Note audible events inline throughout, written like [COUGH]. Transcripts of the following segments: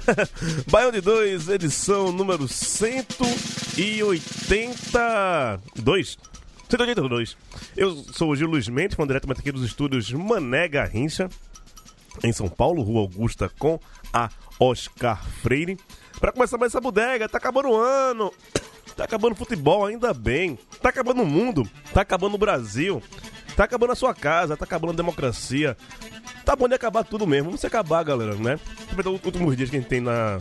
[LAUGHS] Baião de 2, edição número 182. 182. Eu sou o Gil Luiz Mendes, falando diretamente aqui dos estúdios Mané Garrincha, em São Paulo, Rua Augusta, com a Oscar Freire. Pra começar mais essa bodega, tá acabando o ano, tá acabando o futebol, ainda bem. Tá acabando o mundo, tá acabando o Brasil, tá acabando a sua casa, tá acabando a democracia. Tá bom de acabar tudo mesmo. Vamos se acabar, galera, né? Aproveitar os últimos dias que a gente tem na.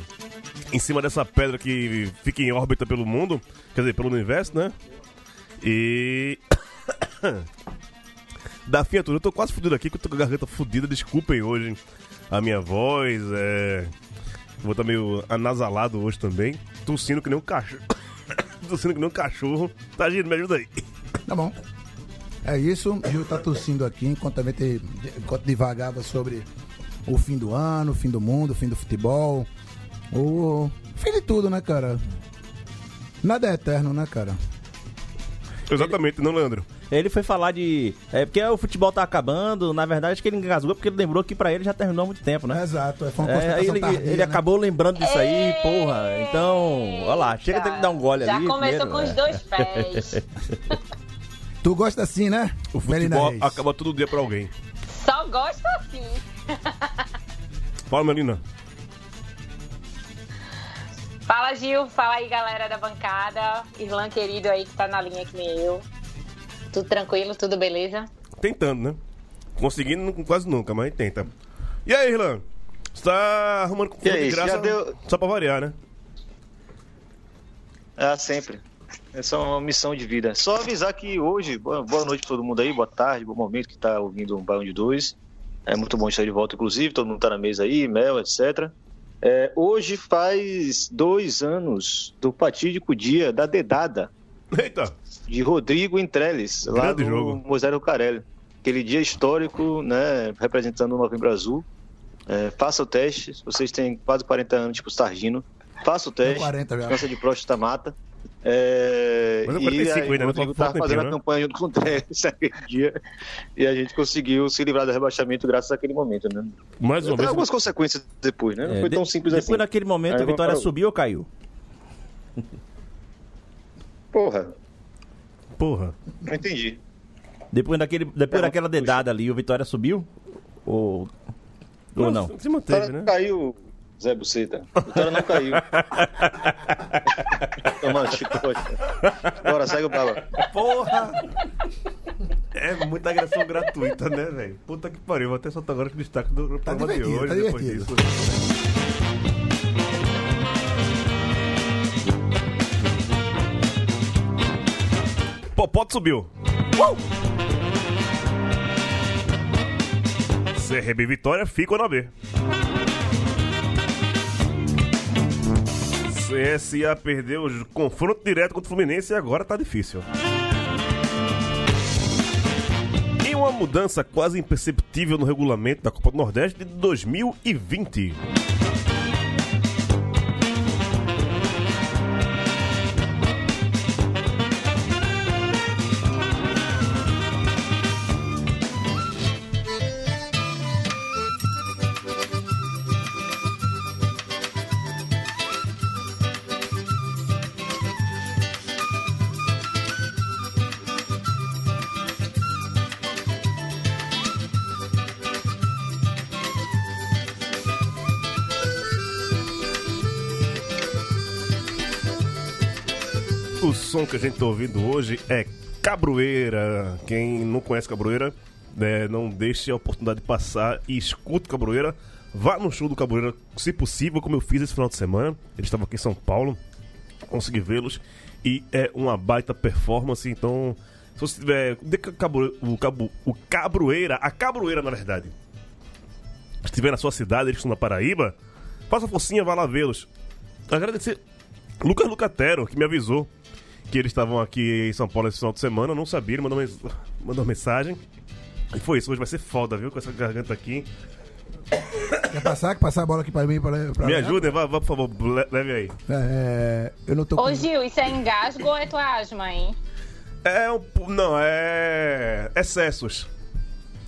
Em cima dessa pedra que fica em órbita pelo mundo, quer dizer, pelo universo, né? E. da fim tudo, eu tô quase fudido aqui, que eu tô com a garganta fudida, desculpem hoje a minha voz, é. Vou estar meio anasalado hoje também. Tossindo que nem um cachorro. [COUGHS] Tossindo que nem um cachorro. Tá, Gino, me ajuda aí. Tá bom. É isso. Gil tá tossindo aqui enquanto, também te- enquanto divagava sobre o fim do ano, o fim do mundo, o fim do futebol. O fim de tudo, né, cara? Nada é eterno, né, cara? Exatamente, não, Leandro? Ele foi falar de. É porque o futebol tá acabando, na verdade acho que ele engasgou porque ele lembrou que pra ele já terminou há muito tempo, né? Exato, é, foi uma É, ele, tardia, ele né? acabou lembrando disso aí, porra. Então, olha lá, chega tem que dar um gole Já ali. começou primeiro, com os é. dois pés. [LAUGHS] Tu gosta assim, né? O futebol acaba todo dia pra alguém. Só gosto assim. Fala, Melina. Fala, Gil. Fala aí, galera da bancada. Irlan querido aí que tá na linha que nem eu. Tudo tranquilo, tudo beleza? Tentando, né? Conseguindo quase nunca, mas tenta. E aí, Irlan? Você tá arrumando com aí, de graça já deu- só pra variar, né? Ah, sempre. Essa é uma missão de vida. Só avisar que hoje, boa noite pra todo mundo aí, boa tarde, bom momento que tá ouvindo um Baião de Dois. É muito bom estar de volta, inclusive, todo mundo tá na mesa aí, Mel, etc. É, hoje faz dois anos do fatídico dia da dedada Eita! de Rodrigo Entreles, lá Grande no jogo. Moisés Carelli. Aquele dia histórico, né, representando o Novembro Azul. É, faça o teste, vocês têm quase 40 anos, tipo Sargino, faça o teste. 40 já. Câncer de próstata mata. É, Mas é e 45 aí, ainda, né? o Rodrigo Falta tava fazendo a né? campanha junto com o Teles naquele dia. E a gente conseguiu se livrar do rebaixamento graças àquele momento, né? Mais uma Tem vez. algumas consequências depois, né? Não É, foi tão simples Depois assim. daquele momento Aí a vitória vamos subiu ou caiu? Porra, Porra. não entendi. Depois, daquele, depois Não, daquela dedada ali, o Vitória subiu? Ou. Ou não? Se O manteve, Vitória né? não caiu, Zé Buceta. O Vitória não caiu. [LAUGHS] Toma, chicote. Bora, segue o bala. Porra! É muita agressão gratuita, né, velho? Puta que pariu. Vou até soltar agora o destaque do Tá programa de hoje. tá depois divertido. disso. Popote subiu. Uh! CRB Vitória fica na B. CSA perdeu o confronto direto contra o Fluminense e agora tá difícil. E uma mudança quase imperceptível no regulamento da Copa do Nordeste de 2020. Som que a gente tá ouvindo hoje é Cabroeira. Quem não conhece Cabroeira, né, não deixe a oportunidade de passar e escute Cabroeira. Vá no show do Cabroeira, se possível, como eu fiz esse final de semana. Eles estavam aqui em São Paulo, consegui vê-los. E é uma baita performance, então. Se você tiver. o, cabo, o Cabroeira, a Cabroeira na verdade, estiver na sua cidade, eles estão na Paraíba, faça forcinha, vá lá vê-los. Agradecer Lucas Lucatero, que me avisou que eles estavam aqui em São Paulo esse final de semana. Eu não sabia, ele mandou, mens- [LAUGHS] mandou uma mensagem. E foi isso, hoje vai ser foda, viu? Com essa garganta aqui. Quer passar? Quer passar a bola aqui pra mim? Pra, pra Me ajudem, vá, vá, por favor, le- leve aí. É, eu não tô com... Ô, Gil, isso é engasgo ou é tua asma, hein? É um. Não, é. Excessos.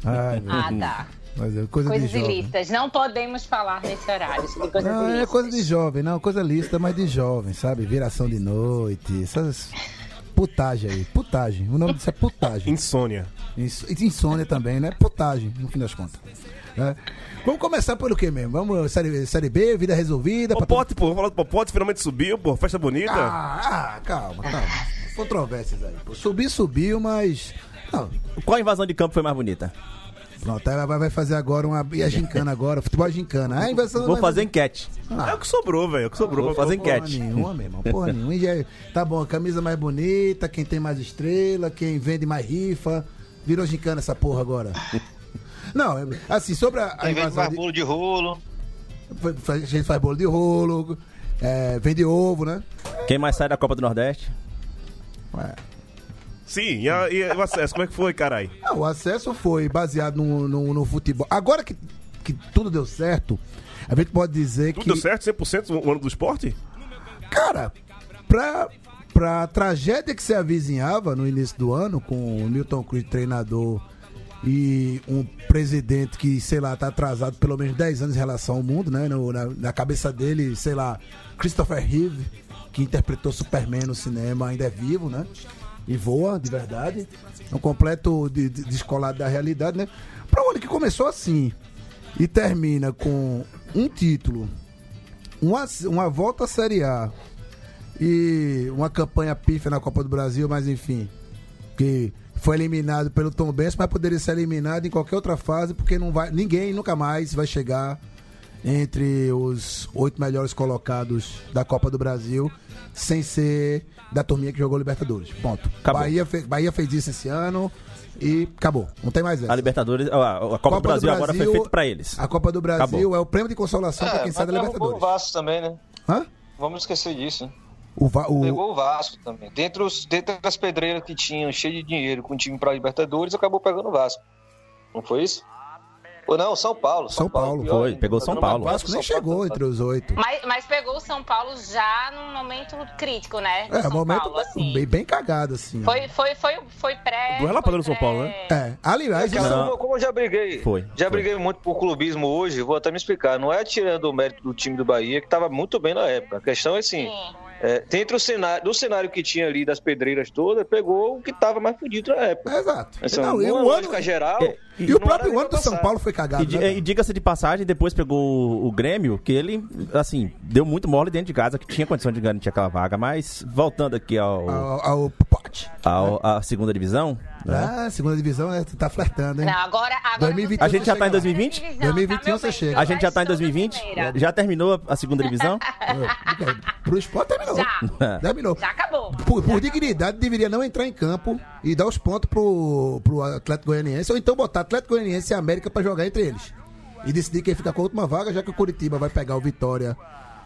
Ai, Ah, tá. Mas é coisa Coisas de jovem. ilícitas. Não podemos falar nesse horário sobre coisas Não, ilícitas. é coisa de jovem, não, coisa lista, mas de jovem, sabe? Viração de noite, essas putagem aí, putagem. O nome disso é putagem. Insônia. Ins- Insônia também, né? Putagem, no fim das contas. né? Vamos começar pelo que mesmo? Vamos, série, série B, vida resolvida. Popote, pô, vamos falar do Popote, finalmente subiu, pô, festa bonita. Ah, ah, calma, calma. Controvérsias aí. Pô. Subir, subiu, mas. Não, Qual invasão de campo foi mais bonita? Pronto, ela vai vai fazer agora uma. E a gincana agora, futebol é gincana. Ah, inversão Vou fazer enquete. É o que sobrou, velho, é o que sobrou. Vou pra- fazer Porra enquete. nenhuma, meu irmão. Porra nenhuma. Já- Tá bom, a camisa mais bonita, quem tem mais estrela, quem vende mais rifa. Virou gincana essa porra agora. [LAUGHS] Não, é- assim, sobre a, a Quem vende mais De, bolo de rolo. a gente faz bolo de rolo, é, vende ovo, né? Quem mais sai da Copa do Nordeste? É. Sim, e, a- e o acesso, como é que foi, carai? Ah, o acesso foi baseado no, no, no futebol. Agora que, que tudo deu certo, a gente pode dizer Tudo que. deu certo, 100% o ano do esporte? Cara, pra, pra tragédia que se avizinhava no início do ano, com o Milton Cruz treinador e um presidente que, sei lá, tá atrasado pelo menos 10 anos em relação ao mundo, né? No- na, na cabeça dele, sei lá, Christopher Reeve, que interpretou Superman no cinema, ainda é vivo, né? E voa, de verdade. É um completo de- de- descolado da realidade, né? Um ano que começou assim e termina com um título, uma, uma volta à Série A e uma campanha pífia na Copa do Brasil, mas enfim, que foi eliminado pelo Tom Benz, mas poderia ser eliminado em qualquer outra fase, porque não vai, ninguém nunca mais vai chegar entre os oito melhores colocados da Copa do Brasil sem ser da turminha que jogou Libertadores. Ponto. Acabou. Bahia, fe- Bahia fez isso esse ano e acabou. Não tem mais essa. A Libertadores, a, a Copa, do Brasil, agora foi feita pra eles. A Copa do Brasil Acabou. é o prêmio de consolação para É, quem sai da o Libertadores. Vasco também, né? Hã? Vamos esquecer disso. né? O, Va- o- Pegou o Vasco também. Dentre, os, dentre as pedreiras que tinham cheio de dinheiro com o time para Libertadores, acabou pegando o Vasco. Não foi isso? Ou não, São Paulo. São Paulo, pior foi, ainda. pegou São Não, Paulo. o Vasco nem São Paulo chegou tá- entre os oito. Mas, mas pegou o São Paulo já num momento crítico, né? do É, São momento Paulo, assim. bem, bem cagado, assim. Foi, foi, foi, foi pré. Duelo foi padrão São Paulo, né? É, aliás, Cara, isso- como, eu já briguei, Foi, já foi. briguei muito por clubismo hoje, vou até me explicar. Não é tirando o mérito do time do Bahia, que estava muito bem na época. A questão é assim: Sim. É, dentro do cenário, do cenário que tinha ali das pedreiras todas, pegou o que estava mais fudido na época. é, exato. Essa Não, e, o ano, geral. É, e não o próprio ano do São. Paulo foi cagado. E, né? e diga-se de passagem, depois pegou o, Grêmio, que ele, assim, deu muito mole dentro de casa, que tinha condição de garantir aquela vaga. Mas, voltando aqui ao, Ao, ao pote. ao- à segunda divisão? Ah, segunda divisão, né? Tu tá flertando, hein? Não, agora. agora 2021 você- A gente já tá em chega lá. 2020? Divisão, 2021 meu você bem? chega. A gente já tá em Gestão 2020? brasileira. Já terminou a segunda [LAUGHS] divisão? Pro esporte terminou. Já. [LAUGHS] Terminou. Já acabou. Por, por dignidade, deveria não entrar em campo e dar os pontos pro, pro Atlético Goianiense, ou então botar Atlético Goianiense e América pra jogar entre eles. E decidir quem fica com a última vaga, já que o Curitiba vai pegar o Vitória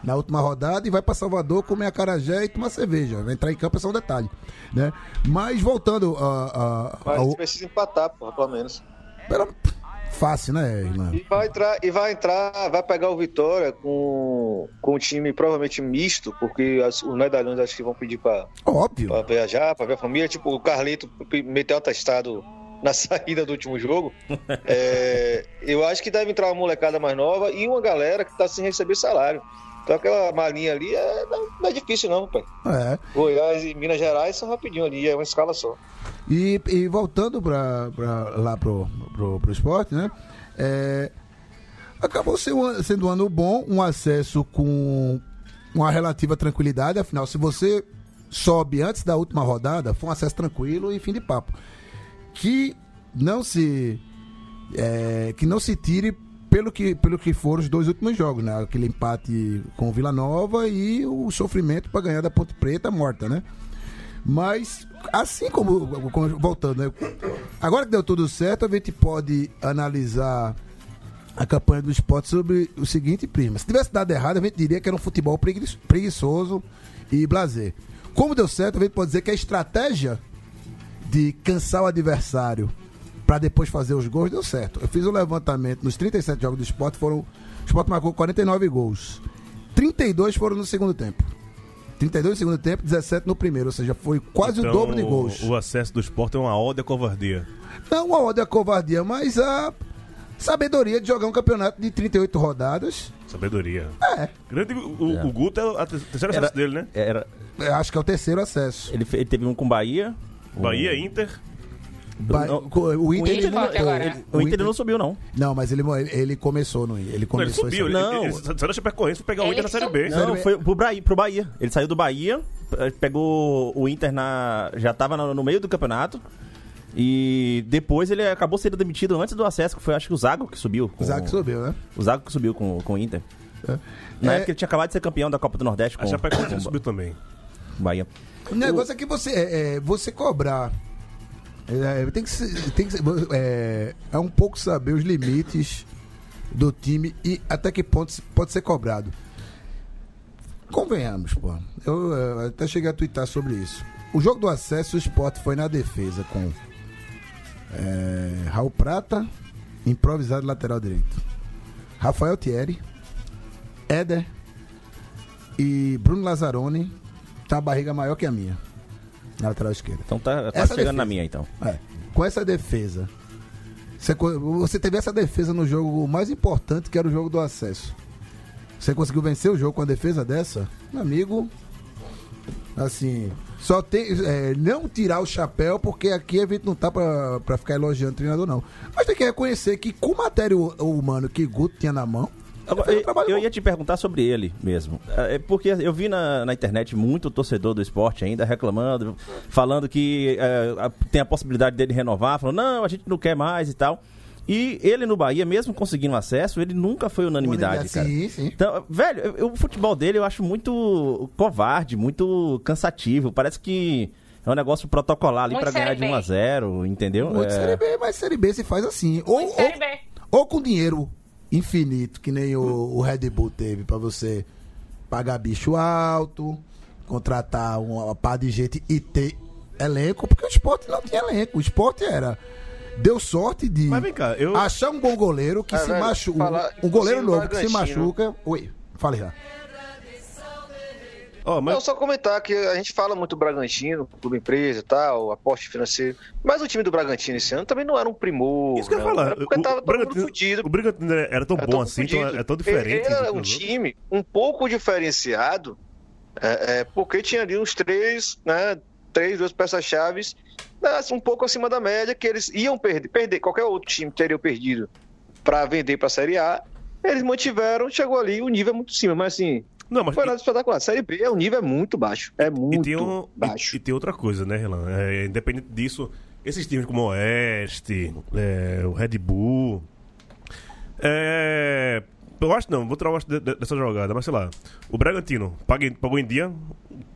na última rodada e vai pra Salvador comer acarajé e tomar cerveja. Vai entrar em campo é só um detalhe. Né? Mas voltando a, a, Mas ao. precisa empatar, porra, pelo menos. Fácil, né, irmão? E vai entrar, e vai entrar, vai pegar o Vitória com, com um time provavelmente misto, porque as- os medalhões acho que vão pedir pra, Óbvio. pra viajar, pra ver a família. Tipo, o Carlito meteu um atestado [LAUGHS] na saída do último jogo. É, eu acho que deve entrar uma molecada mais nova e uma galera que tá sem receber salário. Então aquela malinha ali é, não, é difícil não, pai. É. Goiás e Minas Gerais são rapidinho ali, é uma escala só. E, e voltando pra, pra- lá pro, pro, pro esporte, né? É, acabou sendo, sendo um ano bom, um acesso com uma relativa tranquilidade. Afinal, se você sobe antes da última rodada, foi um acesso tranquilo e fim de papo. Que não se é, que não se tire pelo que, pelo que foram os dois últimos jogos, né? Aquele empate com o Vila Nova e o sofrimento para ganhar da Ponte Preta morta, né? Mas, assim como, voltando, né? Agora que deu tudo certo, a gente pode analisar a campanha do esporte sobre o seguinte, prima. Se tivesse dado errado, a gente diria que era um futebol pregui- preguiçoso e blazer. Como deu certo, a gente pode dizer que a estratégia de cansar o adversário para depois fazer os gols deu certo. Eu fiz um levantamento nos 37 jogos do esporte, foram. O esporte marcou 49 gols. 32 foram no segundo tempo. 32 no segundo tempo, 17 no primeiro, ou seja, foi quase Então, o dobro de gols. O acesso do esporte é uma ode à covardia. Não a ódio à covardia, mas a sabedoria de jogar um campeonato de 38 rodadas. Sabedoria. É, Grande, o, É. o Guto é a te- terceira Era- acesso dele, né? Era, eu acho que é o terceiro acesso. ele, ele teve um com Bahia. Bahia, Inter. Ba- não, o Inter, Inter ele- não- ele- o Inter não subiu, não. Não, mas ele, ele, começou no Ele Não, ele começou subiu. esse- Ele, Não. ele, ele saiu da Chapecoense pegar o Ele Inter na Série B. Não, B. foi pro Bahia, pro Bahia. Ele saiu do Bahia, eh, pegou o Inter na. Já tava no, no meio do campeonato. E depois ele acabou sendo demitido antes do acesso, que foi acho que o Zago que subiu. Com, O Zague subiu, né? O Zago que subiu com, com o Inter. Na É. época ele tinha acabado de ser campeão da Copa do Nordeste com, A Chapecoense com subiu também. o Bahia. O negócio é que você, é, é, você cobrar. É, tem que ser, tem que ser, é, é um pouco saber os limites do time e até que ponto pode ser cobrado. Convenhamos, pô. Eu, é, até cheguei a twittar sobre isso. O jogo do acesso, o esporte foi na defesa com é, Raul Prata, improvisado lateral direito. Rafael Thierry, Éder e Bruno Lazzaroni tá a barriga maior que a minha. Na lateral esquerda. Então tá quase chegando defesa. na minha, então. É. Com essa defesa. Você, você teve essa defesa no jogo mais importante, que era o jogo do acesso. Você conseguiu vencer o jogo com a defesa dessa? Meu amigo. Assim. Só tem. é, não tirar o chapéu, porque aqui a gente não tá pra, pra ficar elogiando o treinador, não. Mas tem que reconhecer que com o material humano que Guto tinha na mão. Agora, fez um eu, eu ia te perguntar sobre ele mesmo. É porque eu vi na, na internet muito torcedor do esporte ainda reclamando, falando que é, tem a possibilidade dele renovar, falando, não, a gente não quer mais e tal. E ele no Bahia, mesmo conseguindo acesso, ele nunca foi unanimidade, cara. Sim, sim. Então, velho, eu- eu- o futebol dele eu acho muito covarde, muito cansativo. Parece que é um negócio protocolar ali pra ganhar de 1 B. a 0 entendeu? Muito É, Série B, mas Série B se faz assim. Ou, Muito ou, Série B. ou com dinheiro infinito, que nem o, o Red Bull teve, pra você pagar bicho alto, contratar uma par de gente e ter elenco, porque o esporte não tinha elenco. O esporte era. Deu sorte de Mas vem cá, eu- achar um bom goleiro que Ah, se machuca. Um goleiro novo que se machuca. Oi, fale já. Ó, mas Não, só comentar que a gente fala muito do Bragantino, clube empresa e tal, aporte financeiro. Mas o time do Bragantino esse ano também não era um primor. Isso que eu ia falar. Porque O- tava o todo mundo Bragantino- fudido. O Bragantino era tão Era bom tão assim, fudido. então é tão diferente. Ele era que um time um pouco diferenciado, é, é, porque tinha ali uns três, né? Três, duas peças-chaves, né, um pouco acima da média, que eles iam perder. perder qualquer outro time teria perdido para vender para a Série A. Eles mantiveram, chegou ali, o nível é muito cima, mas assim, Não, mas foi nada espetacular. A Série B, o nível é muito baixo. É E muito tem, um, baixo. e, e tem outra coisa, né, Relan? É, independente disso, esses times como o Oeste, é, o Red Bull. É, eu acho não, vou tirar o de- dessa jogada, mas sei lá. O Bragantino pagou em dia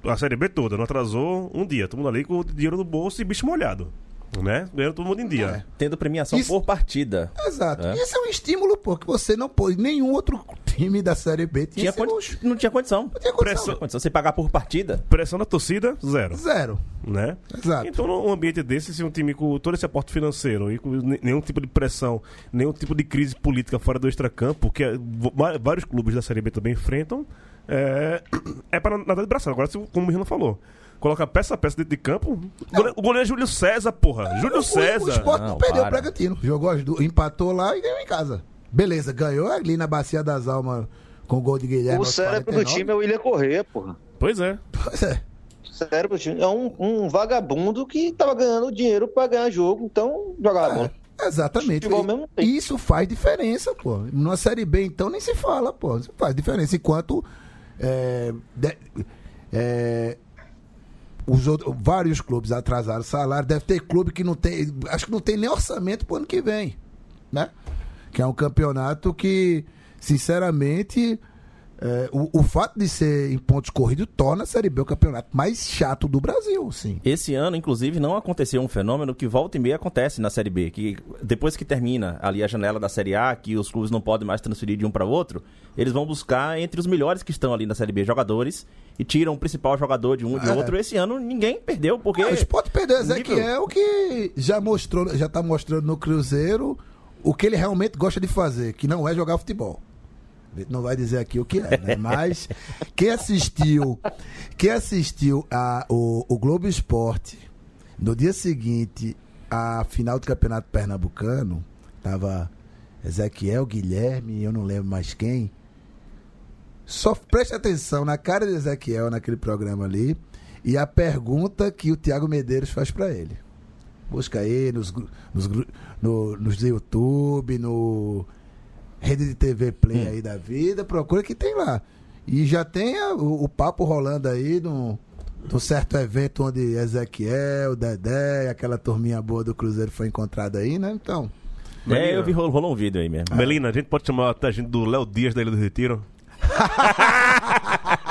a Série B toda, não atrasou um dia. Todo mundo ali com o dinheiro no bolso e bicho molhado. Né? Ganhando todo mundo em dia. Tendo premiação Isso- por partida. Exato. É. Isso é um estímulo, pô, que você não pôs. Nenhum outro time da Série B tinha, Tinha condi- luxo. não tinha condição. Não tinha condição. Pressão. Condição. Você pagar por partida, Pressão da torcida, zero. Zero. né? Exato. Então, num ambiente desse, se um time com todo esse aporte financeiro e com ne- nenhum tipo de pressão, nenhum tipo de crise política fora do extracampo, que é, va- vários clubes da Série B também enfrentam, [CLEARS THROAT] é, é para nadar de braço. Agora, como o Mirno falou, coloca peça a peça dentro de campo, o goleiro, o goleiro é Júlio César, porra. Júlio O- O, César. Sport não, Não, perdeu para. o Bragantino. Jogou as duas, empatou lá e ganhou em casa. Beleza, ganhou ali na Bacia das Almas com o gol de Guilherme. O cérebro do 49. time é o William Corrêa, porra. Pois é. Pois é. O cérebro do time é um, um vagabundo que tava ganhando dinheiro pra ganhar jogo, então jogava bola. Exatamente. Isso faz diferença, pô. Numa Série B, então, nem se fala, pô. Isso faz diferença. Enquanto. é, de- é, os outros, vários clubes atrasaram salário. Deve ter clube que não tem. Acho que não tem nem orçamento pro ano que vem. Né? Que é um campeonato que, sinceramente. É, o, o fato de ser em pontos corridos torna a Série B o campeonato mais chato do Brasil, sim. Esse ano, inclusive, não aconteceu um fenômeno que volta e meia acontece na Série B, que depois que termina ali a janela da Série A, que os clubes não podem mais transferir de um para o outro, eles vão buscar entre os melhores que estão ali na Série B jogadores e tiram o principal jogador de um e de É. outro. Esse ano ninguém perdeu, porque... Ah, o Sport perdeu o nível- Ezequiel, que já mostrou, já tá mostrando no Cruzeiro o que ele realmente gosta de fazer, que não é jogar futebol. Não vai dizer aqui o que é, né? [LAUGHS] Mas quem assistiu, quem assistiu a, o, o Globo Esporte no dia seguinte à final do Campeonato Pernambucano, tava Ezequiel, Guilherme, eu não lembro mais quem. Só preste atenção na cara de Ezequiel naquele programa ali e a pergunta que o Thiago Medeiros faz pra ele. Busca aí nos, nos, no, nos YouTube, no rede de TV Play aí da vida, procura que tem lá. E já tem a- o, o papo rolando aí num, num certo evento onde Ezequiel, Dedé, aquela turminha boa do Cruzeiro foi encontrada aí, né? Então, É, eu vi, rolou, rolou um vídeo aí mesmo. Melina, a gente pode chamar a gente do Léo Dias da Ilha do Retiro? [LAUGHS]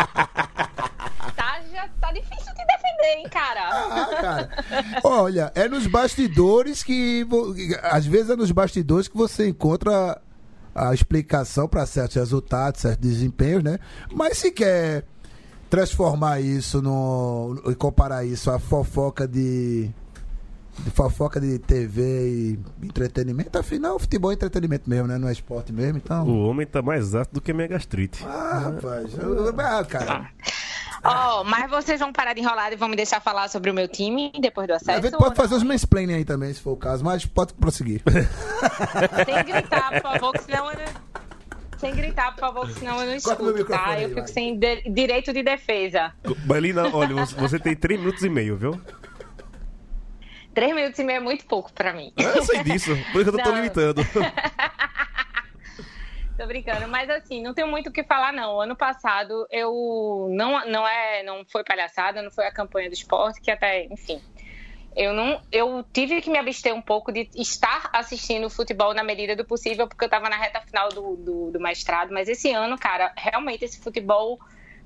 Tá, já tá difícil te defender, hein, cara? Ah, cara. Olha, é nos bastidores que. Às vezes é nos bastidores que você encontra a explicação para certos resultados, certos desempenhos, né? Mas se quer transformar isso no. e comparar isso à fofoca de. de fofoca de TV e entretenimento, afinal, futebol é entretenimento mesmo, né? Não é esporte mesmo, então. O homem tá mais ácido do que minha gastrite. Ah, rapaz. eu- Ah, cara. Ó, mas vocês vão parar de enrolar e vão me deixar falar sobre o meu time depois do A acesso? gente ou pode fazer os mansplaining aí também, se for o caso, mas pode prosseguir. [LAUGHS] Sem gritar, por favor, que senão eu não... Sem gritar, por favor, que senão eu não escuto, tá? aí, Eu fico vai. sem de- direito de defesa. Melina, olha, você- tem 3 minutos e meio, viu? Três minutos e meio é muito pouco pra mim. Eu sei disso, por isso eu tô limitando. [LAUGHS] Tô brincando, mas assim, não tenho muito o que falar não. Ano passado eu não não é, não foi palhaçada, não foi a campanha do esporte que até, enfim. Eu não, eu tive que me abster um pouco de estar assistindo futebol na medida do possível, porque eu tava na reta final do, do, do mestrado, mas esse ano, cara, realmente esse futebol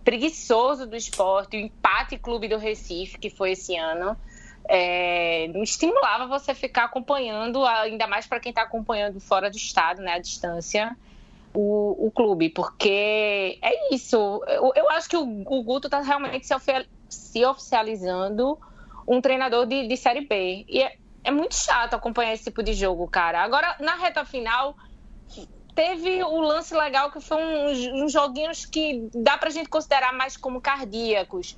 preguiçoso do esporte, o empate clube do Recife, que foi esse ano, é, não estimulava você ficar acompanhando, ainda mais para quem está acompanhando fora do estado, né, à distância, o, o clube, porque é isso. Eu, eu acho que o, o Guto está realmente se, se oficializando um treinador de, de Série B. E é, é muito chato acompanhar esse tipo de jogo, cara. Agora, na reta final, teve o lance legal que foi uns, joguinhos que dá pra gente considerar mais como cardíacos.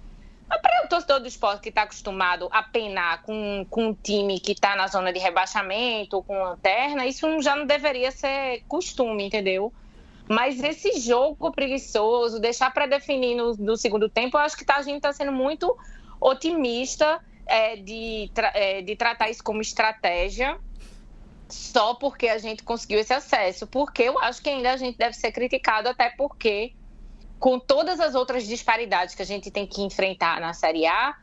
Mas para o torcedor do esporte que está acostumado a penar com, com um time que está na zona de rebaixamento, com lanterna, isso já não deveria ser costume, entendeu? Mas esse jogo preguiçoso, deixar para definir no, no segundo tempo, eu acho que tá- a gente está sendo muito otimista é, de, é, de tratar isso como estratégia só porque a gente conseguiu esse acesso. Porque eu acho que ainda a gente deve ser criticado, até porque com todas as outras disparidades que a gente tem que enfrentar na Série A,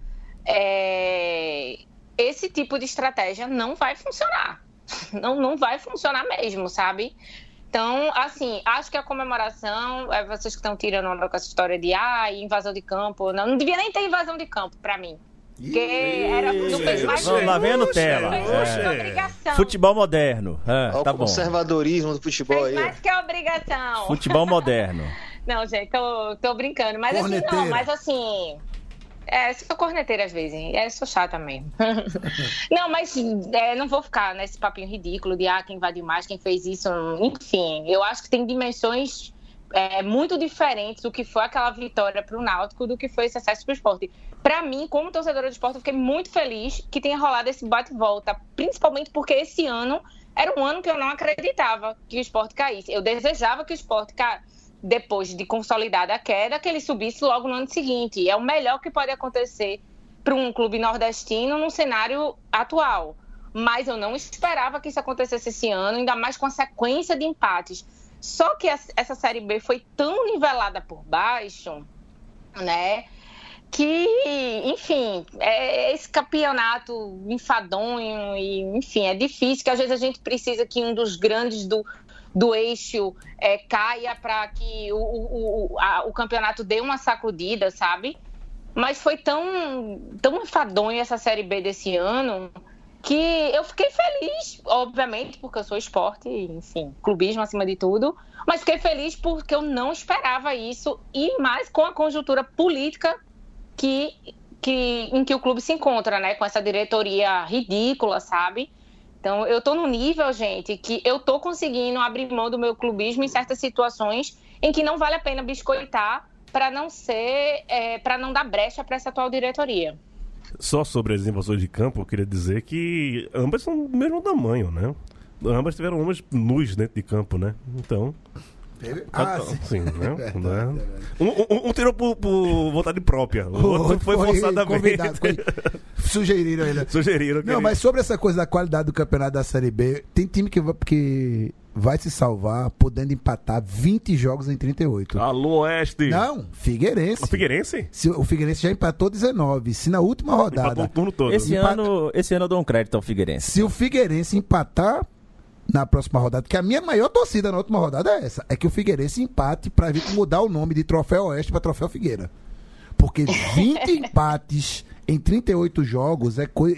é, esse tipo de estratégia não vai funcionar. [LAUGHS] Não, não vai funcionar mesmo, sabe? Então, assim, acho que a comemoração, é vocês que estão tirando onda com essa história de ah, invasão de campo, não, não devia nem ter invasão de campo pra mim. Porque era, não fez mais Vamos lá, vem a não Nutella. fez mais É. Futebol moderno. Ah, Olha tá o bom. conservadorismo do futebol Fez aí. mais que obrigação. Futebol moderno. [LAUGHS] Não, gente, tô, tô brincando. Mas assim, Corneteira. não, mas assim. É, sou corneteira às vezes, hein? É, sou chata mesmo. [LAUGHS] não, mas é, não vou ficar nesse papinho ridículo de ah, quem invadiu mais, quem fez isso. Enfim, eu acho que tem dimensões é, muito diferentes do que foi aquela vitória para o Náutico do que foi esse acesso para o esporte. Para mim, como torcedora de esporte, eu fiquei muito feliz que tenha rolado esse bate-volta, principalmente porque esse ano era um ano que eu não acreditava que o esporte caísse. Eu desejava que o esporte caísse depois de consolidada a queda, que ele subisse logo no ano seguinte. É o melhor que pode acontecer para um clube nordestino no cenário atual. Mas eu não esperava que isso acontecesse esse ano, ainda mais com a sequência de empates. Só que essa Série B foi tão nivelada por baixo, né? que, enfim, é esse campeonato enfadonho e, enfim, é difícil, que às vezes a gente precisa que um dos grandes do, do eixo é, caia para que o, o, a, o campeonato dê uma sacudida, sabe? Mas foi tão, tão enfadonho essa Série B desse ano que eu fiquei feliz, obviamente, porque eu sou esporte, enfim, clubismo acima de tudo, mas fiquei feliz porque eu não esperava isso e mais com a conjuntura política que, que em que o clube se encontra, né, com essa diretoria ridícula, sabe? Então, eu tô no nível, gente, que eu tô conseguindo abrir mão do meu clubismo em certas situações em que não vale a pena biscoitar para não ser, é, para não dar brecha para essa atual diretoria. Só sobre as invasões de campo, eu queria dizer que ambas são do mesmo tamanho, né? Ambas tiveram homens nus dentro de campo, né? Então. Ah, então, sim. sim, né? Verdade, [LAUGHS] Né? verdade. Um, um- um tirou por, por vontade própria, o outro foi, forçadamente. [LAUGHS] Sugeriram ele. Sugeriram Não, ele- mas sobre essa coisa da qualidade do campeonato da Série B, tem time que vai, que vai se salvar podendo empatar 20 jogos em 38. Alô, Oeste. Não, Figueirense. O Figueirense? Se, o Figueirense já empatou 19. Se na última Empatou o rodada, turno todo. Esse Empata- ano, esse ano eu dou um crédito ao Figueirense. se o Figueirense empatar na próxima rodada, que a minha maior torcida na última rodada é essa, é que o Figueirense empate pra vir mudar o nome de Troféu Oeste pra Troféu Figueira. Porque 20 [LAUGHS] empates em 38 jogos é coisa.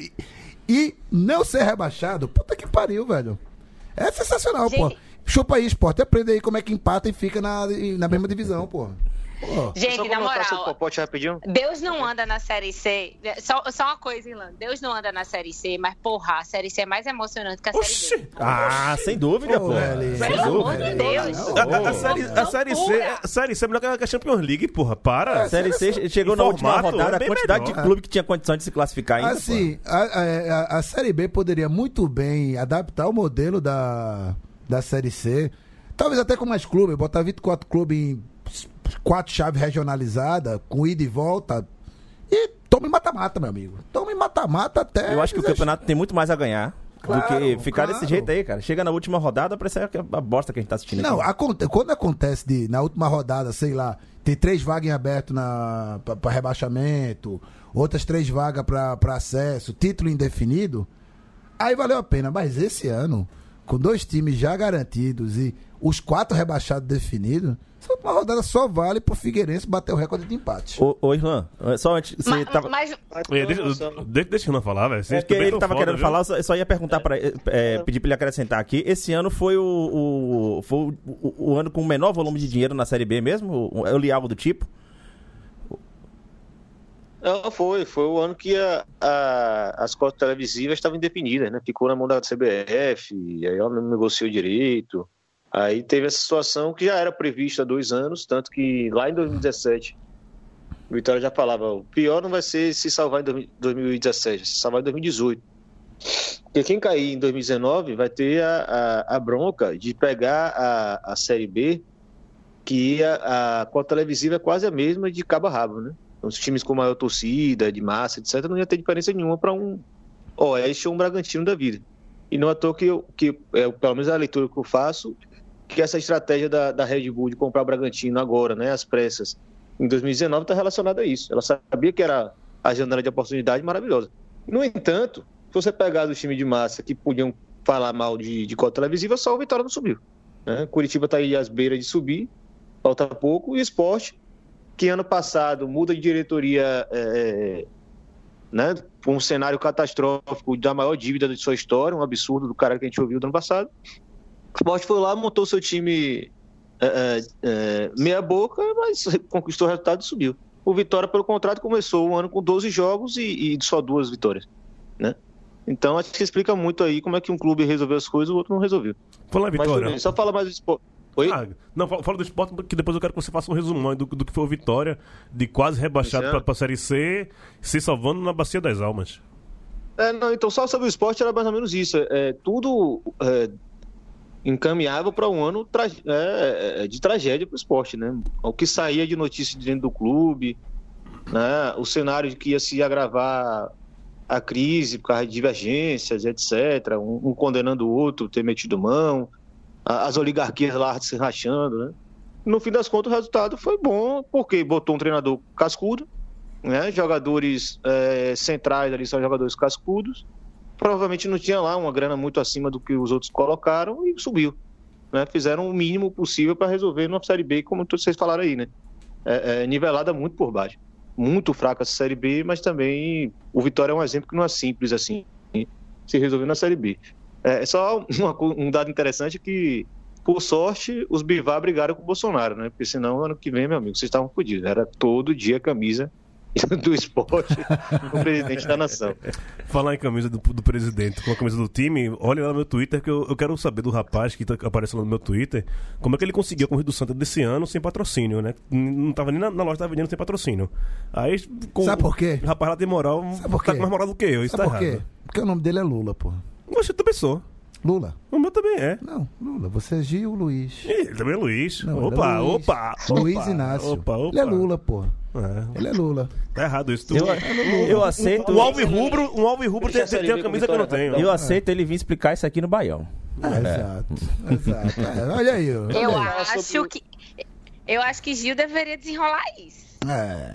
e- não ser rebaixado, puta que pariu, velho. É sensacional, pô. Gente- Chupa aí, esporte. Aprende aí como é que empata e fica na, na mesma divisão, pô. Gente, na moral, Popote rapidinho. Deus não anda na Série C. Só, só uma coisa, Ilan. Deus não anda na Série C, mas, porra, a Série C é mais emocionante que a Série Oxi! B. Ah, sem dúvida, pô. Sem Pelo amor dúvida. de Deus. A, a- a série, a série C, a série C é melhor que a- Champions League, porra. Para. A Série C chegou na última rodada, é a bem quantidade melhor. de clube que tinha condição de se classificar ainda. Assim, a, Série B poderia muito bem adaptar o modelo da, da Série C. Talvez até com mais clubes, botar 24 clubes em quatro chaves regionalizadas, com ida e volta. E tome mata-mata, meu amigo. Tome mata-mata até. Eu acho que o campeonato tem muito mais a ganhar do Claro, que ficar claro. desse jeito aí, cara. Chega na última rodada, parece a a bosta que a gente tá assistindo Não, aconte- quando acontece de, na última rodada, sei lá, tem três vagas em aberto pra rebaixamento, outras três vagas pra acesso, título indefinido, aí valeu a pena. Mas esse ano, com dois times já garantidos e os quatro rebaixados definidos, essa última rodada só vale pro Figueirense bater o recorde de empate. Ô, ô Irlan, só antes. Você Mas, tava... mas É, deixa, deixa, deixa eu não falar, velho. É também ele tava foda, querendo viu? falar, eu só, ia perguntar para pedir pra ele acrescentar aqui. Esse ano foi o, o, foi o, o- o ano com o menor volume de dinheiro na Série B mesmo? O- Eu li algo do tipo? Não, foi. Foi o ano que a- a- as cotas televisivas estavam indefinidas, né? Ficou na mão da CBF, e aí ela não negociou direito. Aí teve essa situação que já era prevista há dois anos, tanto que lá em 2017, o Vitória já falava, o pior não vai ser se salvar em 2000 2017, se salvar em 2018. Porque quem cair em 2019 vai ter a, a, a bronca de pegar a, a Série B, que a, a cota televisiva é quase a mesma de cabo a rabo, né? Os times com maior torcida, de massa, etc., não ia ter diferença nenhuma para um Oeste ou um Bragantino da vida. E não à toa que, eu, que é, pelo menos a leitura que eu faço, que essa estratégia da, da Red Bull de comprar o Bragantino agora, né, às pressas, em 2019, está relacionada a isso. Ela sabia que era a janela de oportunidade maravilhosa. No entanto, se você pegar os times de massa que podiam falar mal de, de cota televisiva, só o Vitória não subiu. Né? Curitiba está aí às beiras de subir, falta pouco, e o esporte, que ano passado muda de diretoria é, né, por um cenário catastrófico da maior dívida de sua história, um absurdo do cara que a gente ouviu do ano passado. O esporte foi lá, montou seu time é, é, é, meia boca, mas conquistou o resultado e subiu. O Vitória, pelo contrário, começou o ano com 12 jogos e, e só duas vitórias. Né? Então acho que explica muito aí como é que um clube resolveu as coisas e o outro não resolveu. Fala, Mas, Vitória. bem, só fala mais do esporte. Oi? Ah, não, fala, do esporte, que depois eu quero que você faça um resumão do, do que foi o Vitória, de quase rebaixado pra, ano? pra Série C, se salvando na Bacia das Almas. É, não, então só sobre o esporte era mais ou menos isso. É, tudo é, encaminhava para um ano tra- é, é, de tragédia para o esporte, né? O que saía de notícia de dentro do clube, né? o cenário de que ia se agravar a crise por causa de divergências, etc. Um, um condenando o outro, ter metido mão, a- as oligarquias lá se rachando, né? No fim das contas, o resultado foi bom, porque botou um treinador cascudo, né? Jogadores é, centrais ali são jogadores cascudos. Provavelmente não tinha lá uma grana muito acima do que os outros colocaram e subiu. Né? Fizeram o mínimo possível para resolver numa Série B, como vocês falaram aí, né? É, é, nivelada muito por baixo. Muito fraca essa Série B, mas também o Vitória é um exemplo que não é simples assim, se resolver na Série B. É só uma, um dado interessante que, por sorte, os Bivar brigaram com o Bolsonaro, né? Porque senão, ano que vem, meu amigo, vocês estavam fodidos. Era todo dia camisa [LAUGHS] do esporte do presidente da nação. Falar em camisa do, do presidente com a camisa do time, olha lá no meu Twitter que eu, eu quero saber do rapaz que tá aparecendo no meu Twitter como é que ele conseguiu a Corrida do Santa desse ano sem patrocínio, né? Não tava nem na, na loja, tava vendendo sem patrocínio. Aí, com, Sabe por quê? O rapaz lá tem moral, Sabe por tá quê? com mais moral do que eu, isso Sabe tá por quê? errado. Porque o nome dele é Lula, porra. Você também sou. Lula? O meu também é. Não, Lula. Você é Gil Luiz. Ih, Ele também é Luiz. Não, ele opa, é Luiz. opa, Luiz opa, Inácio. Opa, opa. Ele é Lula, porra. É, Ele é Lula. tá errado isso. Tu, Eu, eu aceito. um alvo rubro, um alvo rubro tem, tem, tem uma camisa que eu não tenho. Eu aceito ele vir explicar isso aqui no Baião. É, Exato. Exato. É, olha aí. Eu Olha aí. acho que. Eu acho que Gil deveria desenrolar isso. É.